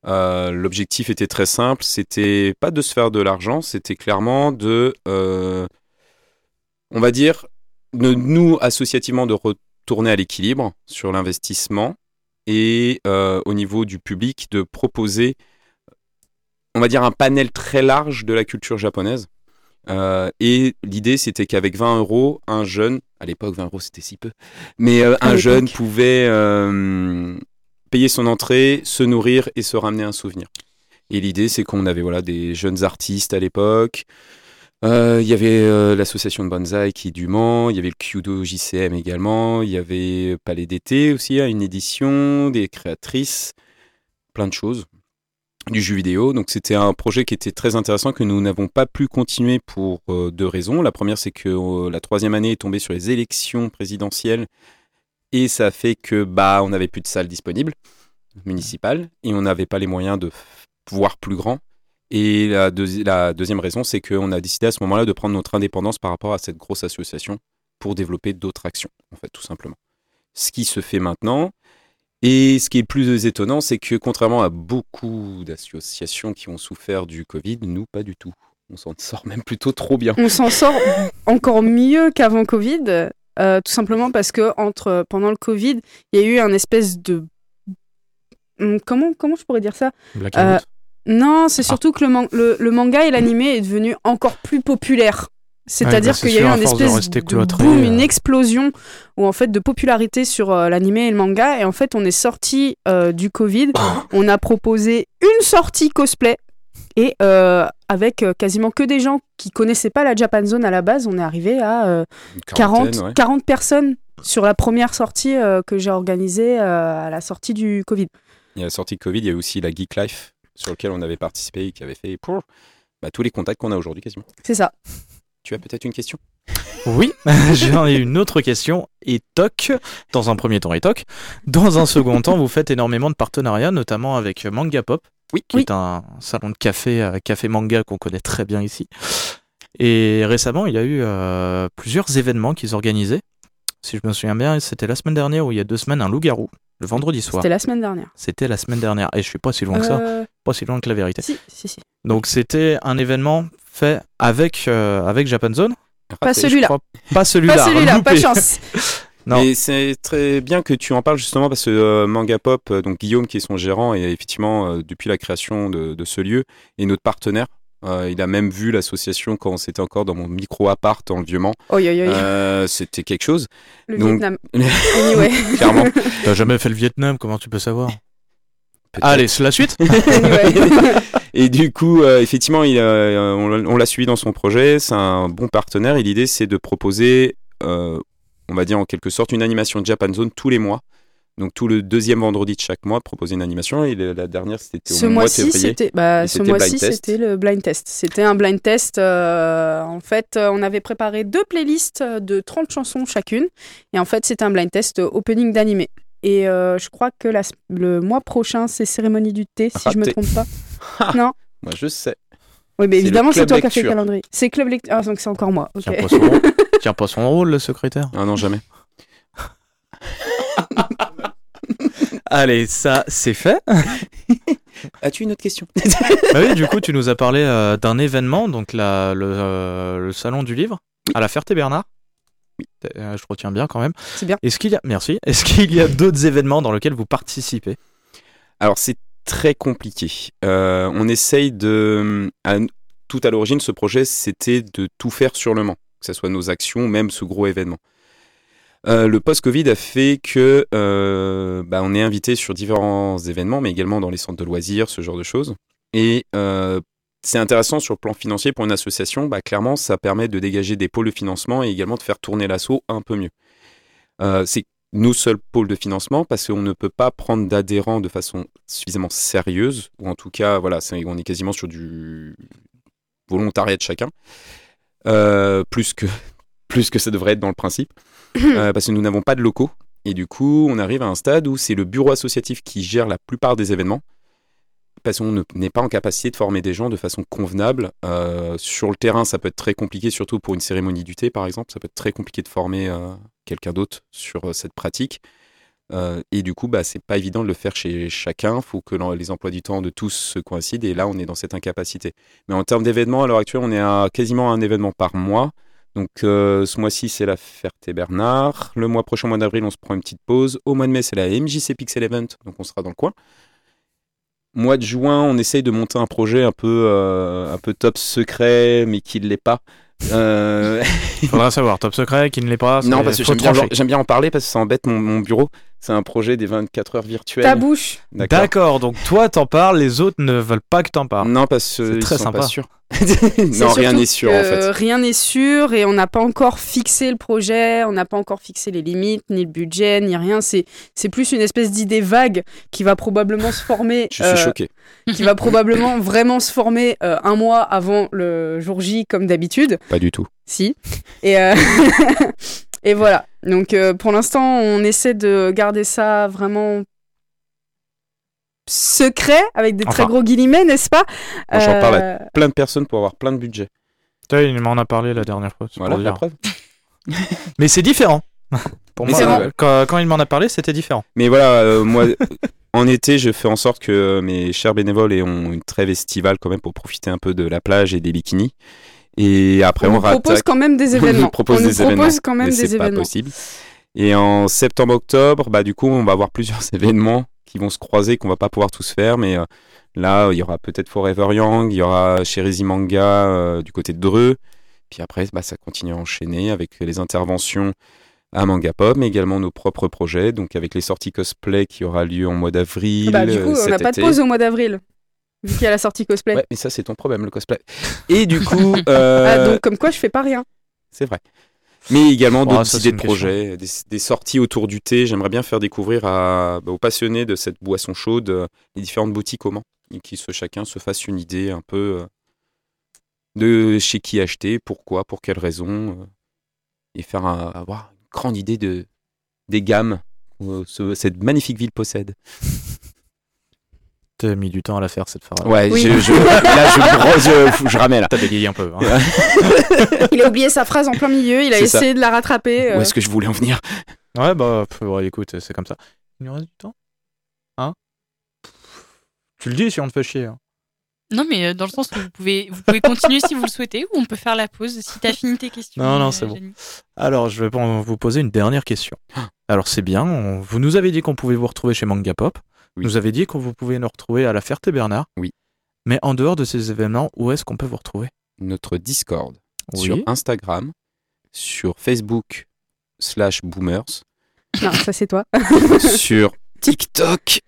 Speaker 11: Euh, L'objectif était très simple, c'était pas de se faire de l'argent, c'était clairement de, euh, on va dire, de nous associativement de retourner à l'équilibre sur l'investissement et euh, au niveau du public de proposer, on va dire, un panel très large de la culture japonaise. Euh, et l'idée, c'était qu'avec 20 euros, un jeune, à l'époque 20 euros c'était si peu, mais euh, un jeune pouvait payer son entrée, se nourrir et se ramener un souvenir. Et l'idée, c'est qu'on avait voilà, des jeunes artistes à l'époque. Euh, Il y avait euh, l'association de bonsaï qui est du Mans, il y avait le Kyudo JCM également, il y avait Palais d'été aussi, hein, une édition, des créatrices, plein de choses, du jeu vidéo. Donc c'était un projet qui était très intéressant que nous n'avons pas pu continuer pour euh, deux raisons. La première, c'est que euh, la troisième année est tombée sur les élections présidentielles et ça fait que bah on n'avait plus de salles disponibles municipales et on n'avait pas les moyens de voir plus grand. Et la, deuxi- la deuxième raison, c'est qu'on a décidé à ce moment-là de prendre notre indépendance par rapport à cette grosse association pour développer d'autres actions, en fait, tout simplement. Ce qui se fait maintenant. Et ce qui est plus étonnant, c'est que contrairement à beaucoup d'associations qui ont souffert du Covid, nous, pas du tout. On s'en sort même plutôt trop bien.
Speaker 10: On s'en sort encore mieux qu'avant Covid, euh, tout simplement parce que entre, pendant le Covid, il y a eu un espèce de... Hum, Comment, comment je pourrais dire ça?
Speaker 9: Blackout.
Speaker 10: Euh, Non, c'est surtout que le, man- le, le manga et l'animé est devenu encore plus populaire. C'est-à-dire
Speaker 9: bah,
Speaker 10: qu'il y a eu
Speaker 9: sûr, à
Speaker 10: un
Speaker 9: force de
Speaker 10: espèce de
Speaker 9: cloîtré,
Speaker 10: boom,
Speaker 9: euh.
Speaker 10: une explosion ou en fait de popularité sur euh, l'animé et le manga. Et en fait, on est sorti euh, du Covid. on a proposé une sortie cosplay et avec quasiment que des gens qui connaissaient pas la Japan Zone à la base, on est arrivé à euh,
Speaker 11: Une
Speaker 10: 40,
Speaker 11: quarantaine, ouais.
Speaker 10: 40 personnes sur la première sortie que j'ai organisée à la sortie du Covid.
Speaker 11: Il y a la sortie de Covid, il y a aussi la Geek Life sur laquelle on avait participé et qui avait fait pour bah, tous les contacts qu'on a aujourd'hui quasiment.
Speaker 10: C'est ça.
Speaker 11: Tu as peut-être une question?
Speaker 9: Oui, j'en ai une autre question. Et toc, dans un premier temps, et toc. Dans un second temps, vous faites énormément de partenariats, notamment avec Manga Pop,
Speaker 11: Oui.
Speaker 9: qui est un salon de café, euh, café manga qu'on connaît très bien ici. Et récemment, il y a eu euh, plusieurs événements qu'ils organisaient. Si je me souviens bien, c'était la semaine dernière ou il y a deux semaines, un loup-garou, le vendredi soir.
Speaker 10: C'était la semaine dernière.
Speaker 9: C'était la semaine dernière. Et je suis pas si loin que ça.
Speaker 10: Euh,
Speaker 9: Pas si loin que la vérité.
Speaker 10: si, si, si.
Speaker 9: Donc c'était un événement fait avec, euh, avec Japan Zone.
Speaker 10: Pas celui-là.
Speaker 9: Pas celui-là.
Speaker 10: Pas celui-là, pas de chance.
Speaker 9: Non.
Speaker 11: Et c'est très bien que tu en parles justement parce que euh, Manga Pop, euh, donc Guillaume qui est son gérant, et effectivement euh, depuis la création de, de ce lieu, est notre partenaire. Euh, il a même vu l'association quand c'était encore dans mon micro appart dans le Vieux-Mans. Euh, c'était quelque chose,
Speaker 10: le
Speaker 11: donc-
Speaker 10: Vietnam. Anyway.
Speaker 11: clairement.
Speaker 9: T'as jamais fait le Vietnam, comment tu peux savoir? Allez, c'est la suite.
Speaker 11: Et du coup, euh, effectivement, il euh, on l'a- on l'a suivi dans son projet. C'est un bon partenaire. Et l'idée, c'est de proposer euh, on va dire en quelque sorte une animation Japan Zone tous les mois. Donc tout le deuxième vendredi de chaque mois, proposer une animation. Et le- la dernière, c'était
Speaker 10: Ce
Speaker 11: au mois de
Speaker 10: mois-ci,
Speaker 11: février.
Speaker 10: c'était bah, ce mois-ci,
Speaker 11: test.
Speaker 10: c'était le blind test. C'était un blind test. euh, en fait, euh, on avait préparé deux playlists de 30 chansons chacune. Et en fait, c'était un blind test euh, opening d'animé. Et euh, je crois que la le mois prochain, c'est cérémonie du thé, si je me
Speaker 11: Raté.
Speaker 10: trompe pas. non.
Speaker 11: Moi, je sais.
Speaker 10: Oui, mais
Speaker 11: C'est
Speaker 10: évidemment, c'est toi qui as fait le calendrier. C'est club lecture. Ah, donc c'est encore moi. ok.
Speaker 9: Tiens pas son rôle, Tiens pas son rôle, le secrétaire.
Speaker 11: Ah non, jamais.
Speaker 9: Allez, ça, c'est fait.
Speaker 11: As-tu une autre question?
Speaker 9: Bah oui, du coup, tu nous as parlé euh, d'un événement, donc la, le, euh, le salon du livre à la Ferté-Bernard. Oui, euh, je retiens bien quand même.
Speaker 10: C'est bien.
Speaker 9: Est-ce qu'il y a, merci. Est-ce qu'il y a d'autres événements dans lesquels vous participez?
Speaker 11: Alors, c'est très compliqué. Euh, on essaye de. à- tout à l'origine, ce projet, c'était de tout faire sur le Mans, que ce soit nos actions, même ce gros événement. Euh, le post-Covid a fait que euh, bah, on est invité sur différents événements, mais également dans les centres de loisirs, ce genre de choses. Et euh, c'est intéressant sur le plan financier pour une association. Bah, clairement, ça permet de dégager des pôles de financement et également de faire tourner l'assaut un peu mieux. C'est nos seuls pôles de financement parce qu'on ne peut pas prendre d'adhérents de façon suffisamment sérieuse, ou en tout cas, voilà, on est quasiment sur du volontariat de chacun, plus que ça devrait être dans le principe, euh, parce que nous n'avons pas de locaux. Et du coup, on arrive à un stade où c'est le bureau associatif qui gère la plupart des événements, parce qu'on ne- n'est pas en capacité de former des gens de façon convenable. Euh, sur le terrain, ça peut être très compliqué, surtout pour une cérémonie du thé, par exemple. Ça peut être très compliqué de former euh, quelqu'un d'autre sur cette pratique. Et du coup, bah, c'est pas évident de le faire chez chacun. Il faut que les emplois du temps de tous se coïncident. Et là, on est dans cette incapacité. Mais en termes d'événements, à l'heure actuelle, on est à quasiment un événement par mois. Donc, euh, ce mois-ci, c'est la Ferté-Bernard. Le mois prochain, mois d'avril, on se prend une petite pause. Au mois de mai, c'est la MJC Pixel Event. Donc, on sera dans le coin. Mois de juin, on essaye de monter un projet un peu, euh, un peu top secret, mais qui ne l'est pas. Euh,
Speaker 9: Faudra savoir, top secret, qui ne l'est pas.
Speaker 11: non, parce que j'aime bien, en parler parce que ça embête mon, mon bureau. C'est un projet des 24 heures virtuelles.
Speaker 10: Ta bouche.
Speaker 11: D'accord.
Speaker 9: Donc toi t'en parles, les autres ne veulent pas que t'en parles.
Speaker 11: Non, parce
Speaker 9: C'est
Speaker 11: que
Speaker 9: très
Speaker 11: ils sont
Speaker 9: sympa.
Speaker 11: pas sûrs.
Speaker 10: C'est
Speaker 11: non, rien n'est sûr en fait.
Speaker 10: Rien n'est sûr et on n'a pas encore fixé le projet, on n'a pas encore fixé les limites, ni le budget, ni rien. C'est c'est plus une espèce d'idée vague qui va probablement se former.
Speaker 11: Je suis
Speaker 10: euh,
Speaker 11: choqué.
Speaker 10: Qui va probablement vraiment se former euh, un mois avant le jour J comme d'habitude.
Speaker 11: Pas du tout.
Speaker 10: Si. Et, euh, et voilà. Donc euh, pour l'instant, on essaie de garder ça vraiment secret avec des très gros guillemets, n'est-ce pas?
Speaker 11: Moi, j'en parle
Speaker 10: Euh,
Speaker 11: à plein de personnes pour avoir plein de budget.
Speaker 9: Toi, il m'en a parlé la dernière fois. c'est
Speaker 11: Voilà, la preuve.
Speaker 9: Mais c'est différent. Pour
Speaker 11: Mais
Speaker 9: moi, euh, quand, quand il m'en a parlé, c'était différent.
Speaker 11: Mais voilà, euh, moi, en été, je fais en sorte que mes chers bénévoles aient une trêve estivale quand même pour profiter un peu de la plage et des bikinis. Et après,
Speaker 10: on
Speaker 11: on,
Speaker 10: propose
Speaker 11: rattaque-
Speaker 10: quand même des
Speaker 11: On
Speaker 10: événements.
Speaker 11: nous propose
Speaker 10: on
Speaker 11: des
Speaker 10: propose
Speaker 11: événements,
Speaker 10: quand même
Speaker 11: mais
Speaker 10: des
Speaker 11: c'est pas
Speaker 10: événements.
Speaker 11: possible. Et en septembre-octobre, bah, du coup, on va avoir plusieurs événements qui vont se croiser, qu'on va pas pouvoir tous faire. Mais euh, là, il y aura peut-être Forever Young, il y aura Sherizi Manga euh, du côté de Dreux. Puis après, bah, ça continue à enchaîner avec les interventions à Manga Pop, mais également nos propres projets. Donc avec les sorties cosplay qui aura lieu en mois d'avril.
Speaker 10: Bah, du coup,
Speaker 11: euh,
Speaker 10: on n'a pas de pause au mois d'avril, vu qu'il y a la sortie cosplay.
Speaker 11: Ouais, mais ça, c'est ton problème, le cosplay. Et du coup. euh,
Speaker 10: Ah, donc, comme quoi, je fais pas rien.
Speaker 11: c'est vrai. Mais également
Speaker 9: Bon,
Speaker 11: d'autres idées de projets, des, des sorties autour du thé. J'aimerais bien faire découvrir à, bah, aux passionnés de cette boisson chaude euh, les différentes boutiques au Mans. Et qui se, chacun se fasse une idée un peu euh, de chez qui acheter, pourquoi, pour quelles raisons. euh, et faire un- avoir une grande idée de, des gammes que ce- cette magnifique ville possède.
Speaker 9: T'as mis du temps à la faire cette phrase.
Speaker 11: Ouais,
Speaker 10: Oui.
Speaker 11: je, je- là je, je, je ramais là.
Speaker 9: T'as bégayé un peu. hein.
Speaker 10: Il a oublié sa phrase en plein milieu, il a
Speaker 11: ça.
Speaker 10: essayé de la rattraper.
Speaker 11: Où
Speaker 10: euh.
Speaker 11: est-ce que je voulais en venir?
Speaker 9: Ouais, bah, pff, ouais, écoute, c'est comme ça. Il nous reste du temps? Hein? Tu le dis si on te fait chier. hein.
Speaker 2: Non, mais euh, dans le sens où vous pouvez, vous pouvez continuer si vous le souhaitez, ou on peut faire la pause si t'as fini tes questions.
Speaker 9: Non, non,
Speaker 2: euh,
Speaker 9: c'est bon.
Speaker 2: Jenny.
Speaker 9: Alors, je vais vous poser une dernière question. Alors, c'est bien, on- vous nous avez dit qu'on pouvait vous retrouver chez Manga Pop.
Speaker 11: Oui.
Speaker 9: Vous avez dit qu'on vous pouvez nous retrouver à la Ferté-Bernard.
Speaker 11: Oui.
Speaker 9: Mais en dehors de ces événements, où est-ce qu'on peut vous retrouver?
Speaker 11: Notre Discord.
Speaker 9: Oui.
Speaker 11: sur Instagram, sur Facebook slash boomers,
Speaker 10: Non, ça c'est toi.
Speaker 11: sur TikTok.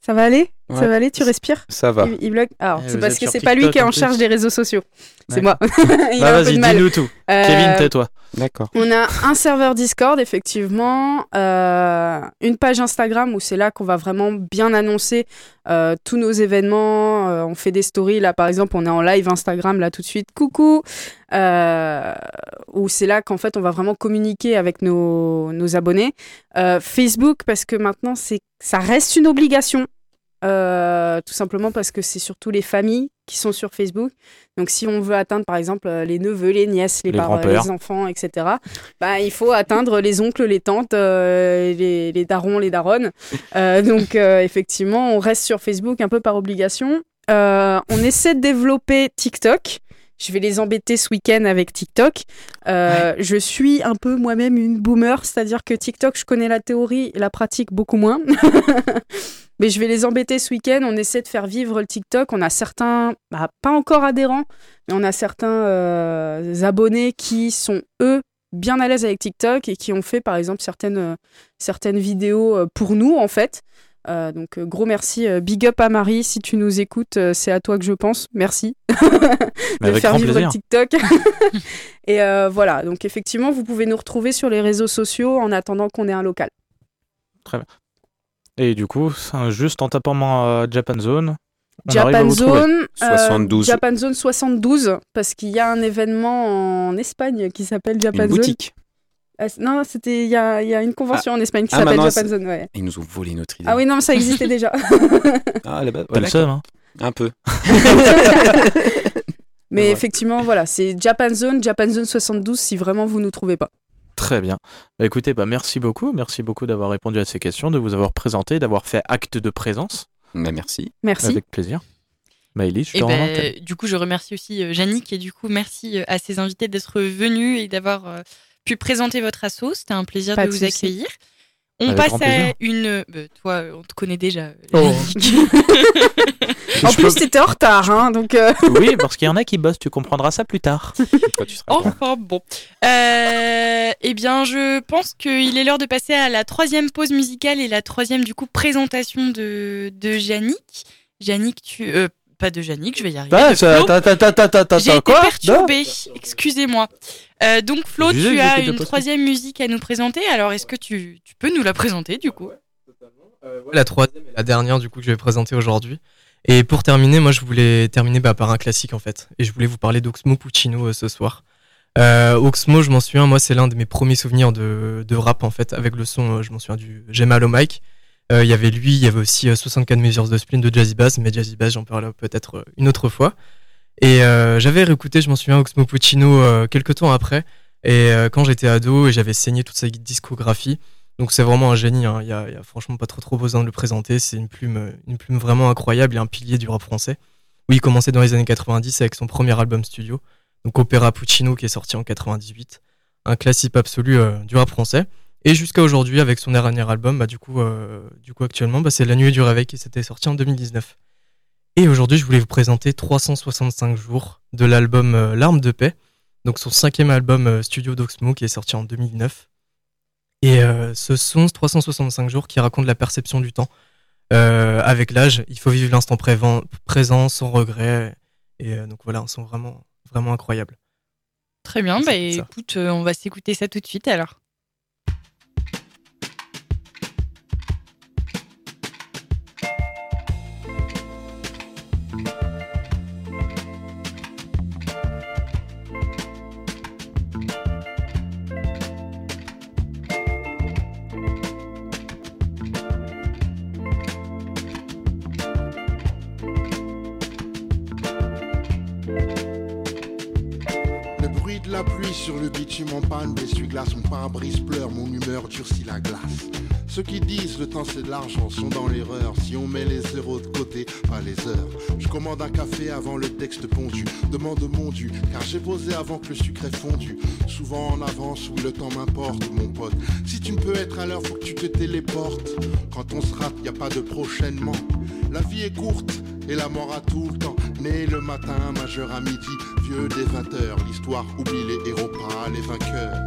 Speaker 10: Ça va aller? Ça va aller Tu respires
Speaker 11: Ça va.
Speaker 10: Il, il bloque Alors,
Speaker 9: Eh,
Speaker 10: c'est parce que c'est pas lui qui est en
Speaker 9: en
Speaker 10: charge des réseaux sociaux. C'est
Speaker 9: Ouais.
Speaker 10: moi. Il
Speaker 9: Bah
Speaker 10: a un peu
Speaker 9: vas-y,
Speaker 10: de mal.
Speaker 9: dis-nous tout.
Speaker 10: Euh,
Speaker 9: Kevin, tais-toi.
Speaker 11: D'accord.
Speaker 10: On a un serveur Discord, effectivement, euh, une page Instagram où c'est là qu'on va vraiment bien annoncer euh, tous nos événements. Euh, on fait des stories, là par exemple, on est en live Instagram, là tout de suite, coucou. Euh, où c'est là qu'en fait on va vraiment communiquer avec nos, nos abonnés. Euh, Facebook, parce que maintenant c'est ça reste une obligation. Euh, tout simplement parce que c'est surtout les familles qui sont sur Facebook. Donc, si on veut atteindre, par exemple, euh, les neveux, les nièces, les,
Speaker 9: Les
Speaker 10: parents, les enfants, etc., bah, il faut atteindre les oncles, les tantes, euh, les, les darons, les daronnes. Euh, donc, effectivement, on reste sur Facebook un peu par obligation. On essaie de développer TikTok. Je vais les embêter ce week-end avec TikTok. Je suis un peu moi-même une boomer, c'est-à-dire que TikTok, je connais la théorie la pratique beaucoup moins. Mais je vais les embêter ce week-end. On essaie de faire vivre le TikTok. On a certains, bah, pas encore adhérents, mais on a certains euh, abonnés qui sont, eux, bien à l'aise avec TikTok et qui ont fait, par exemple, certaines, euh, certaines vidéos euh, pour nous, en fait. Euh, donc, gros merci. Big up à Marie. Si tu nous écoutes, c'est à toi que je pense. Merci de faire vivre
Speaker 9: plaisir.
Speaker 10: le TikTok. et euh, voilà. Donc, effectivement, vous pouvez nous retrouver sur les réseaux sociaux en attendant qu'on ait un local.
Speaker 9: Et du coup, c'est juste en tapant euh, Japan Zone. on à
Speaker 10: Japan. Zone, euh,
Speaker 11: 72.
Speaker 10: Japan Zone 72, parce qu'il y a un événement en Espagne qui s'appelle Japan
Speaker 11: Une
Speaker 10: Zone.
Speaker 11: boutique.
Speaker 10: Ah, non, c'était il y a, il y a une convention en Espagne qui
Speaker 11: ah,
Speaker 10: s'appelle
Speaker 11: maintenant,
Speaker 10: Japan Zone. Ouais.
Speaker 11: Ils nous ont volé notre idée.
Speaker 10: Ah oui, non, mais ça existait déjà.
Speaker 11: Ah, là-bas.
Speaker 9: T'as le seum, hein
Speaker 11: Un peu.
Speaker 10: mais
Speaker 11: Ouais.
Speaker 10: effectivement, voilà, c'est Japan Zone, Japan Zone 72 si vraiment vous nous trouvez pas.
Speaker 9: Très bien. Bah, écoutez, bah, merci beaucoup. Merci beaucoup d'avoir répondu à ces questions, de vous avoir présenté, d'avoir fait acte de présence.
Speaker 11: Mais merci.
Speaker 10: Merci.
Speaker 9: Avec plaisir. Maëlys, je te rends
Speaker 2: ben,
Speaker 9: l'antenne.
Speaker 2: du coup, je remercie aussi euh, Yannick et du coup, merci euh, à ces invités d'être venus et d'avoir euh, pu présenter votre assaut. C'était un plaisir
Speaker 10: Pas
Speaker 2: de
Speaker 10: de
Speaker 2: vous accueillir. On
Speaker 9: Avec
Speaker 2: passe à une. euh, bah, toi, on te connaît déjà.
Speaker 9: Oh.
Speaker 10: En plus,
Speaker 9: peux-
Speaker 10: t'étais en retard, hein, donc. euh,
Speaker 9: Oui, parce qu'il y en a qui bossent, tu comprendras ça plus tard.
Speaker 11: Toi, tu.
Speaker 2: Enfin bon. Euh, eh bien, je pense qu'il est l'heure de passer à la troisième pause musicale et la troisième, du coup, présentation de, de Yannick. Yannick, tu. euh, pas de Yannick, je vais y arriver.
Speaker 9: Ah, ta-
Speaker 2: J'ai été perturbée, excusez-moi. Euh, donc Flo,
Speaker 9: Je
Speaker 2: tu as une troisième musique à nous présenter. Alors est-ce que tu, tu peux nous la présenter du coup?
Speaker 3: Euh, ouais, la troisième et la dernière du coup que je vais présenter aujourd'hui. Et pour terminer, moi je voulais terminer bah, par un classique en fait. Et je voulais vous parler d'Oxmo Puccino euh, ce soir. Euh, Oxmo, je m'en souviens, moi c'est l'un de mes premiers souvenirs de, de rap en fait, avec le son, je m'en souviens du J'ai mal au mic. Euh, Il y avait lui, il y avait aussi euh, 64 mesures de spleen de Jazzy Bass, mais Jazzy Bass j'en parlerai peut-être euh, une autre fois. Et euh, j'avais réécouté, je m'en souviens, Oxmo Puccino euh, quelques temps après. Et euh, quand j'étais ado et j'avais saigné toute sa discographie, donc c'est vraiment un génie, hein. il y, a, il y a franchement pas trop trop besoin de le présenter, c'est une plume, euh, une plume vraiment incroyable et un pilier du rap français. Oui, il commençait dans les années 90 avec son premier album studio, donc Opéra Puccino qui est sorti en 98, un classique absolu euh, du rap français. Et jusqu'à aujourd'hui avec son dernier album, bah, du, coup, euh, du coup actuellement bah, c'est La Nuit du Réveil qui s'était sorti en 2019. Et aujourd'hui je voulais vous présenter 365 jours de l'album euh, L'arme de paix, donc son cinquième album euh, studio d'Oxmo qui est sorti en 2009. Et euh, ce sont 365 jours qui racontent la perception du temps. Avec l'âge, il faut vivre l'instant présent, sans regret. Et donc voilà, un son vraiment, vraiment incroyable.
Speaker 2: Très bien, bah écoute, on va s'écouter ça tout de suite alors.
Speaker 12: Sur le bitume en panne, l'essuie-glace, mon pare-brise pleure, mon humeur durcit la glace. Ceux qui disent le temps c'est de l'argent sont dans l'erreur. Si on met les zéros de côté, pas les heures. Je commande un café avant le texte pondu. Demande mon dû, car j'ai posé avant que le sucre ait fondu. Souvent en avance, oui le temps m'importe, mon pote. Si tu ne peux être à l'heure, faut que tu te téléportes. Quand on se rate, y a pas de prochainement. La vie est courte et la mort a tout le temps. Né le matin, majeur à midi, vieux des 20 heures. L'histoire oublie les héros, pas les vainqueurs.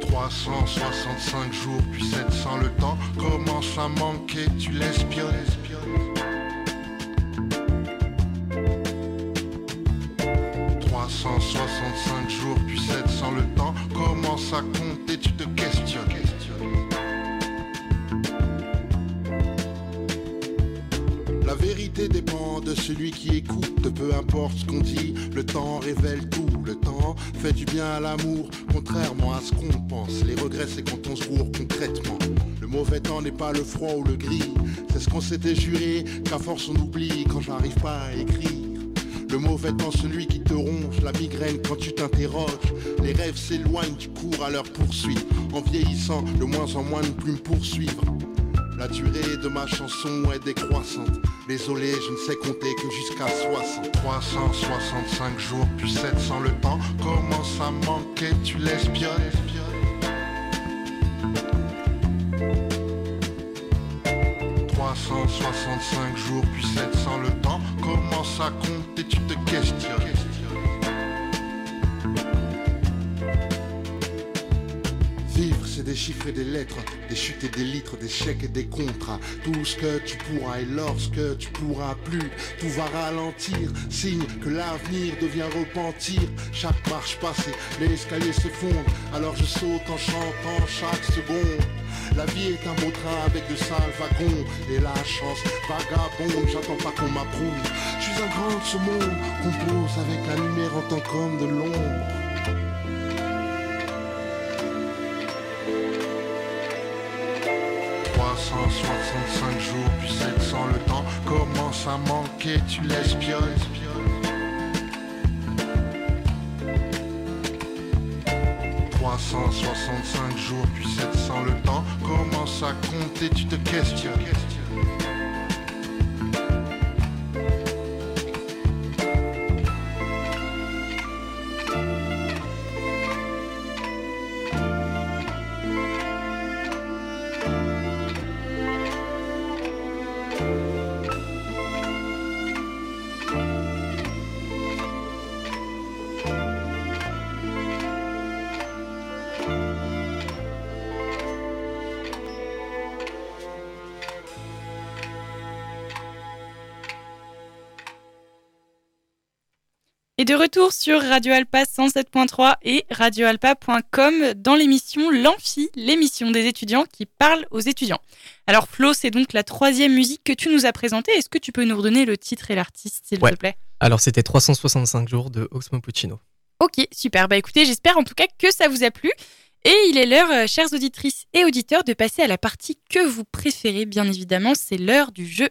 Speaker 12: 365 jours, puis 700 le temps commence à manquer, tu l'espionnes. 365 jours, puis 700 le temps commence à compter, tu ce qu'on dit, le temps révèle tout, le temps fait du bien à l'amour, contrairement à ce qu'on pense. Les regrets c'est quand on se roule concrètement. Le mauvais temps n'est pas le froid ou le gris, c'est ce qu'on s'était juré, qu'à force on oublie quand j'arrive pas à écrire. Le mauvais temps, celui qui te ronge, la migraine quand tu t'interroges. Les rêves s'éloignent, tu cours à leur poursuite. En vieillissant, de moins en moins ne plus me poursuivre. La durée de ma chanson est décroissante. Désolé, je ne sais compter que jusqu'à 60. 365 jours, puis 700 le temps commence à manquer, tu l'espionnes? 365 jours, puis 700 le temps commence à compter, tu te questionnes? C'est des chiffres et des lettres, des chutes et des litres, des chèques et des contrats. Tout ce que tu pourras et lorsque tu pourras plus, tout va ralentir. Signe que l'avenir devient repentir. Chaque marche passée, l'escalier se fonde. Alors je saute en chantant chaque seconde. La vie est un beau train avec de sales wagons Et la chance vagabonde, j'attends pas qu'on m'approuve Je suis un grand de ce compose avec la lumière en tant qu'homme de l'ombre 365 jours, puis 700 le temps commence à manquer, tu l'espionnes. 365 jours, puis 700 le temps commence à compter, tu te questionnes.
Speaker 2: De retour sur Radio Alpa 107.3 et radioalpa.com dans l'émission L'Amphi, l'émission des étudiants qui parlent aux étudiants. Alors Flo, c'est donc la troisième musique que tu nous as présentée. Est-ce que tu peux nous redonner le titre et l'artiste, s'il
Speaker 3: Ouais.
Speaker 2: te plaît?
Speaker 3: Alors c'était 365 jours de Oxmo Puccino.
Speaker 2: Ok, super. Bah écoutez, j'espère en tout cas que ça vous a plu. Et il est l'heure, euh, chères auditrices et auditeurs, de passer à la partie que vous préférez, bien évidemment. C'est l'heure du jeu.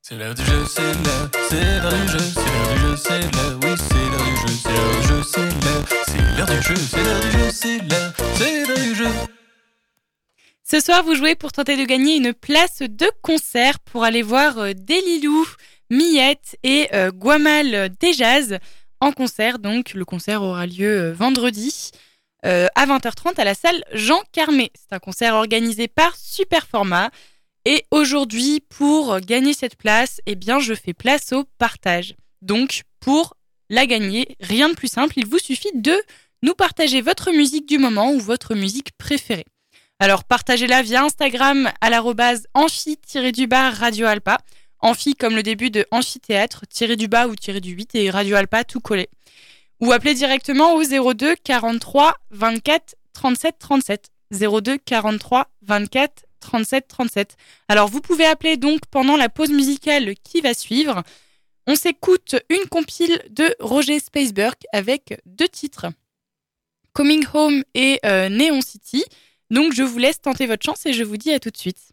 Speaker 1: C'est l'heure du jeu, c'est l'heure, c'est l'heure du jeu,
Speaker 2: Ce soir, vous jouez pour tenter de gagner une place de concert pour aller voir euh, Delilou, Miette et euh, Guamal euh, Dejaz en concert. Donc, le concert aura lieu euh, vendredi à 20h30 à la salle Jean Carmé. C'est un concert organisé par Superformat. Et aujourd'hui, pour gagner cette place, eh bien, je fais place au partage. Donc, pour la gagner, rien de plus simple, il vous suffit de nous partager votre musique du moment ou votre musique préférée. Alors, partagez-la via Instagram à l'arrobase amphi-du-bas Radio Alpa. Amphi comme le début de amphithéâtre, tiré du bas ou tiré du 8 et Radio Alpa tout collé. Ou appelez directement au 02 43 24 37 37. 02 43 24 37 37. Alors, vous pouvez appeler donc pendant la pause musicale qui va suivre. On s'écoute une compile de Roger Spaceberg avec deux titres. Coming Home et euh, Neon City. Donc je vous laisse tenter votre chance et je vous dis à tout de suite.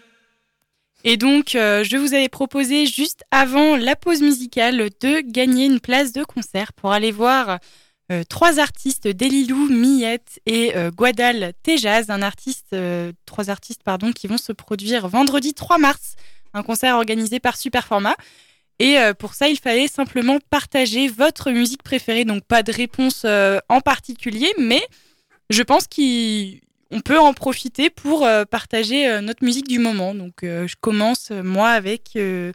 Speaker 2: Et donc, euh, je vous avais proposé juste avant la pause musicale de gagner une place de concert pour aller voir euh, trois artistes, Delilou, Miette et euh, Guadal Tejaz, un artiste, euh, trois artistes pardon, qui vont se produire vendredi 3 mars, un concert organisé par Superformat. Et euh, pour ça, il fallait simplement partager votre musique préférée, donc pas de réponse euh, en particulier, mais je pense qu'on peut en profiter pour euh, partager euh, notre musique du moment. Donc euh, je commence moi avec euh,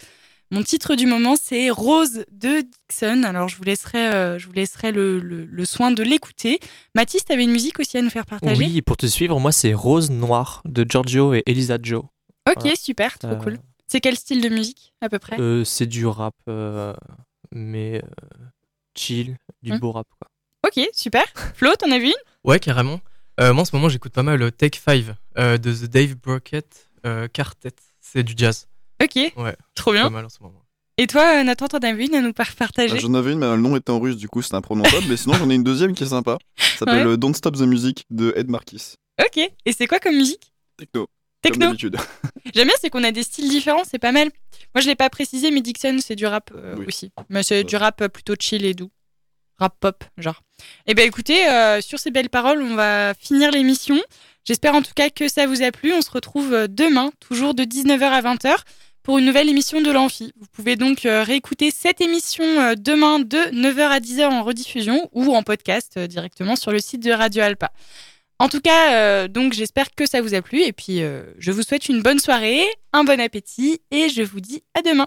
Speaker 2: mon titre du moment, c'est Rose de Dixon. Alors je vous laisserai, euh, je vous laisserai le, le- le soin de l'écouter. Mathis, tu avais une musique aussi à nous faire partager
Speaker 7: Oui, pour te suivre, moi c'est Rose Noire de Giorgio et Elisa Joe.
Speaker 2: Ok,
Speaker 7: Voilà.
Speaker 2: super, trop
Speaker 7: Euh,
Speaker 2: cool. C'est quel style de musique à peu près?
Speaker 7: Euh, c'est du rap, euh, mais euh, chill, du
Speaker 2: Hmm.
Speaker 7: beau rap quoi.
Speaker 2: Ok, super. Flo, t'en as vu une?
Speaker 3: Ouais, carrément. Euh, moi, en ce moment, j'écoute pas mal euh, Take 5 de The Dave Brockett euh, Quartet. C'est du jazz.
Speaker 2: Ok,
Speaker 3: Ouais.
Speaker 2: trop bien.
Speaker 3: Pas mal en ce moment.
Speaker 2: Et toi, euh, Nathan, t'en vu une à nous par- partager
Speaker 5: Ah, J'en avais une, mais le nom était en russe, du coup c'était imprononçable. mais sinon, j'en ai une deuxième qui est sympa. Ça s'appelle
Speaker 2: Ouais.
Speaker 5: euh, Don't Stop the Music de Ed Marquis.
Speaker 2: Ok, et c'est quoi comme musique?
Speaker 5: Techno.
Speaker 2: Techno. J'aime bien, c'est qu'on a des styles différents, c'est pas mal. Moi, je l'ai pas précisé, mais Dixon, c'est du rap euh,
Speaker 5: Oui.
Speaker 2: aussi. Mais c'est du rap euh, plutôt chill et doux. Rap pop, genre. Eh ben écoutez, euh, sur ces belles paroles, on va finir l'émission. J'espère en tout cas que ça vous a plu. On se retrouve euh, demain, toujours de 19h à 20h, pour une nouvelle émission de l'Amphi. Vous pouvez donc euh, réécouter cette émission demain de 9h à 10h en rediffusion ou en podcast directement sur le site de Radio Alpa. En tout cas, donc j'espère que ça vous a plu et puis je vous souhaite une bonne soirée, un bon appétit et je vous dis à demain.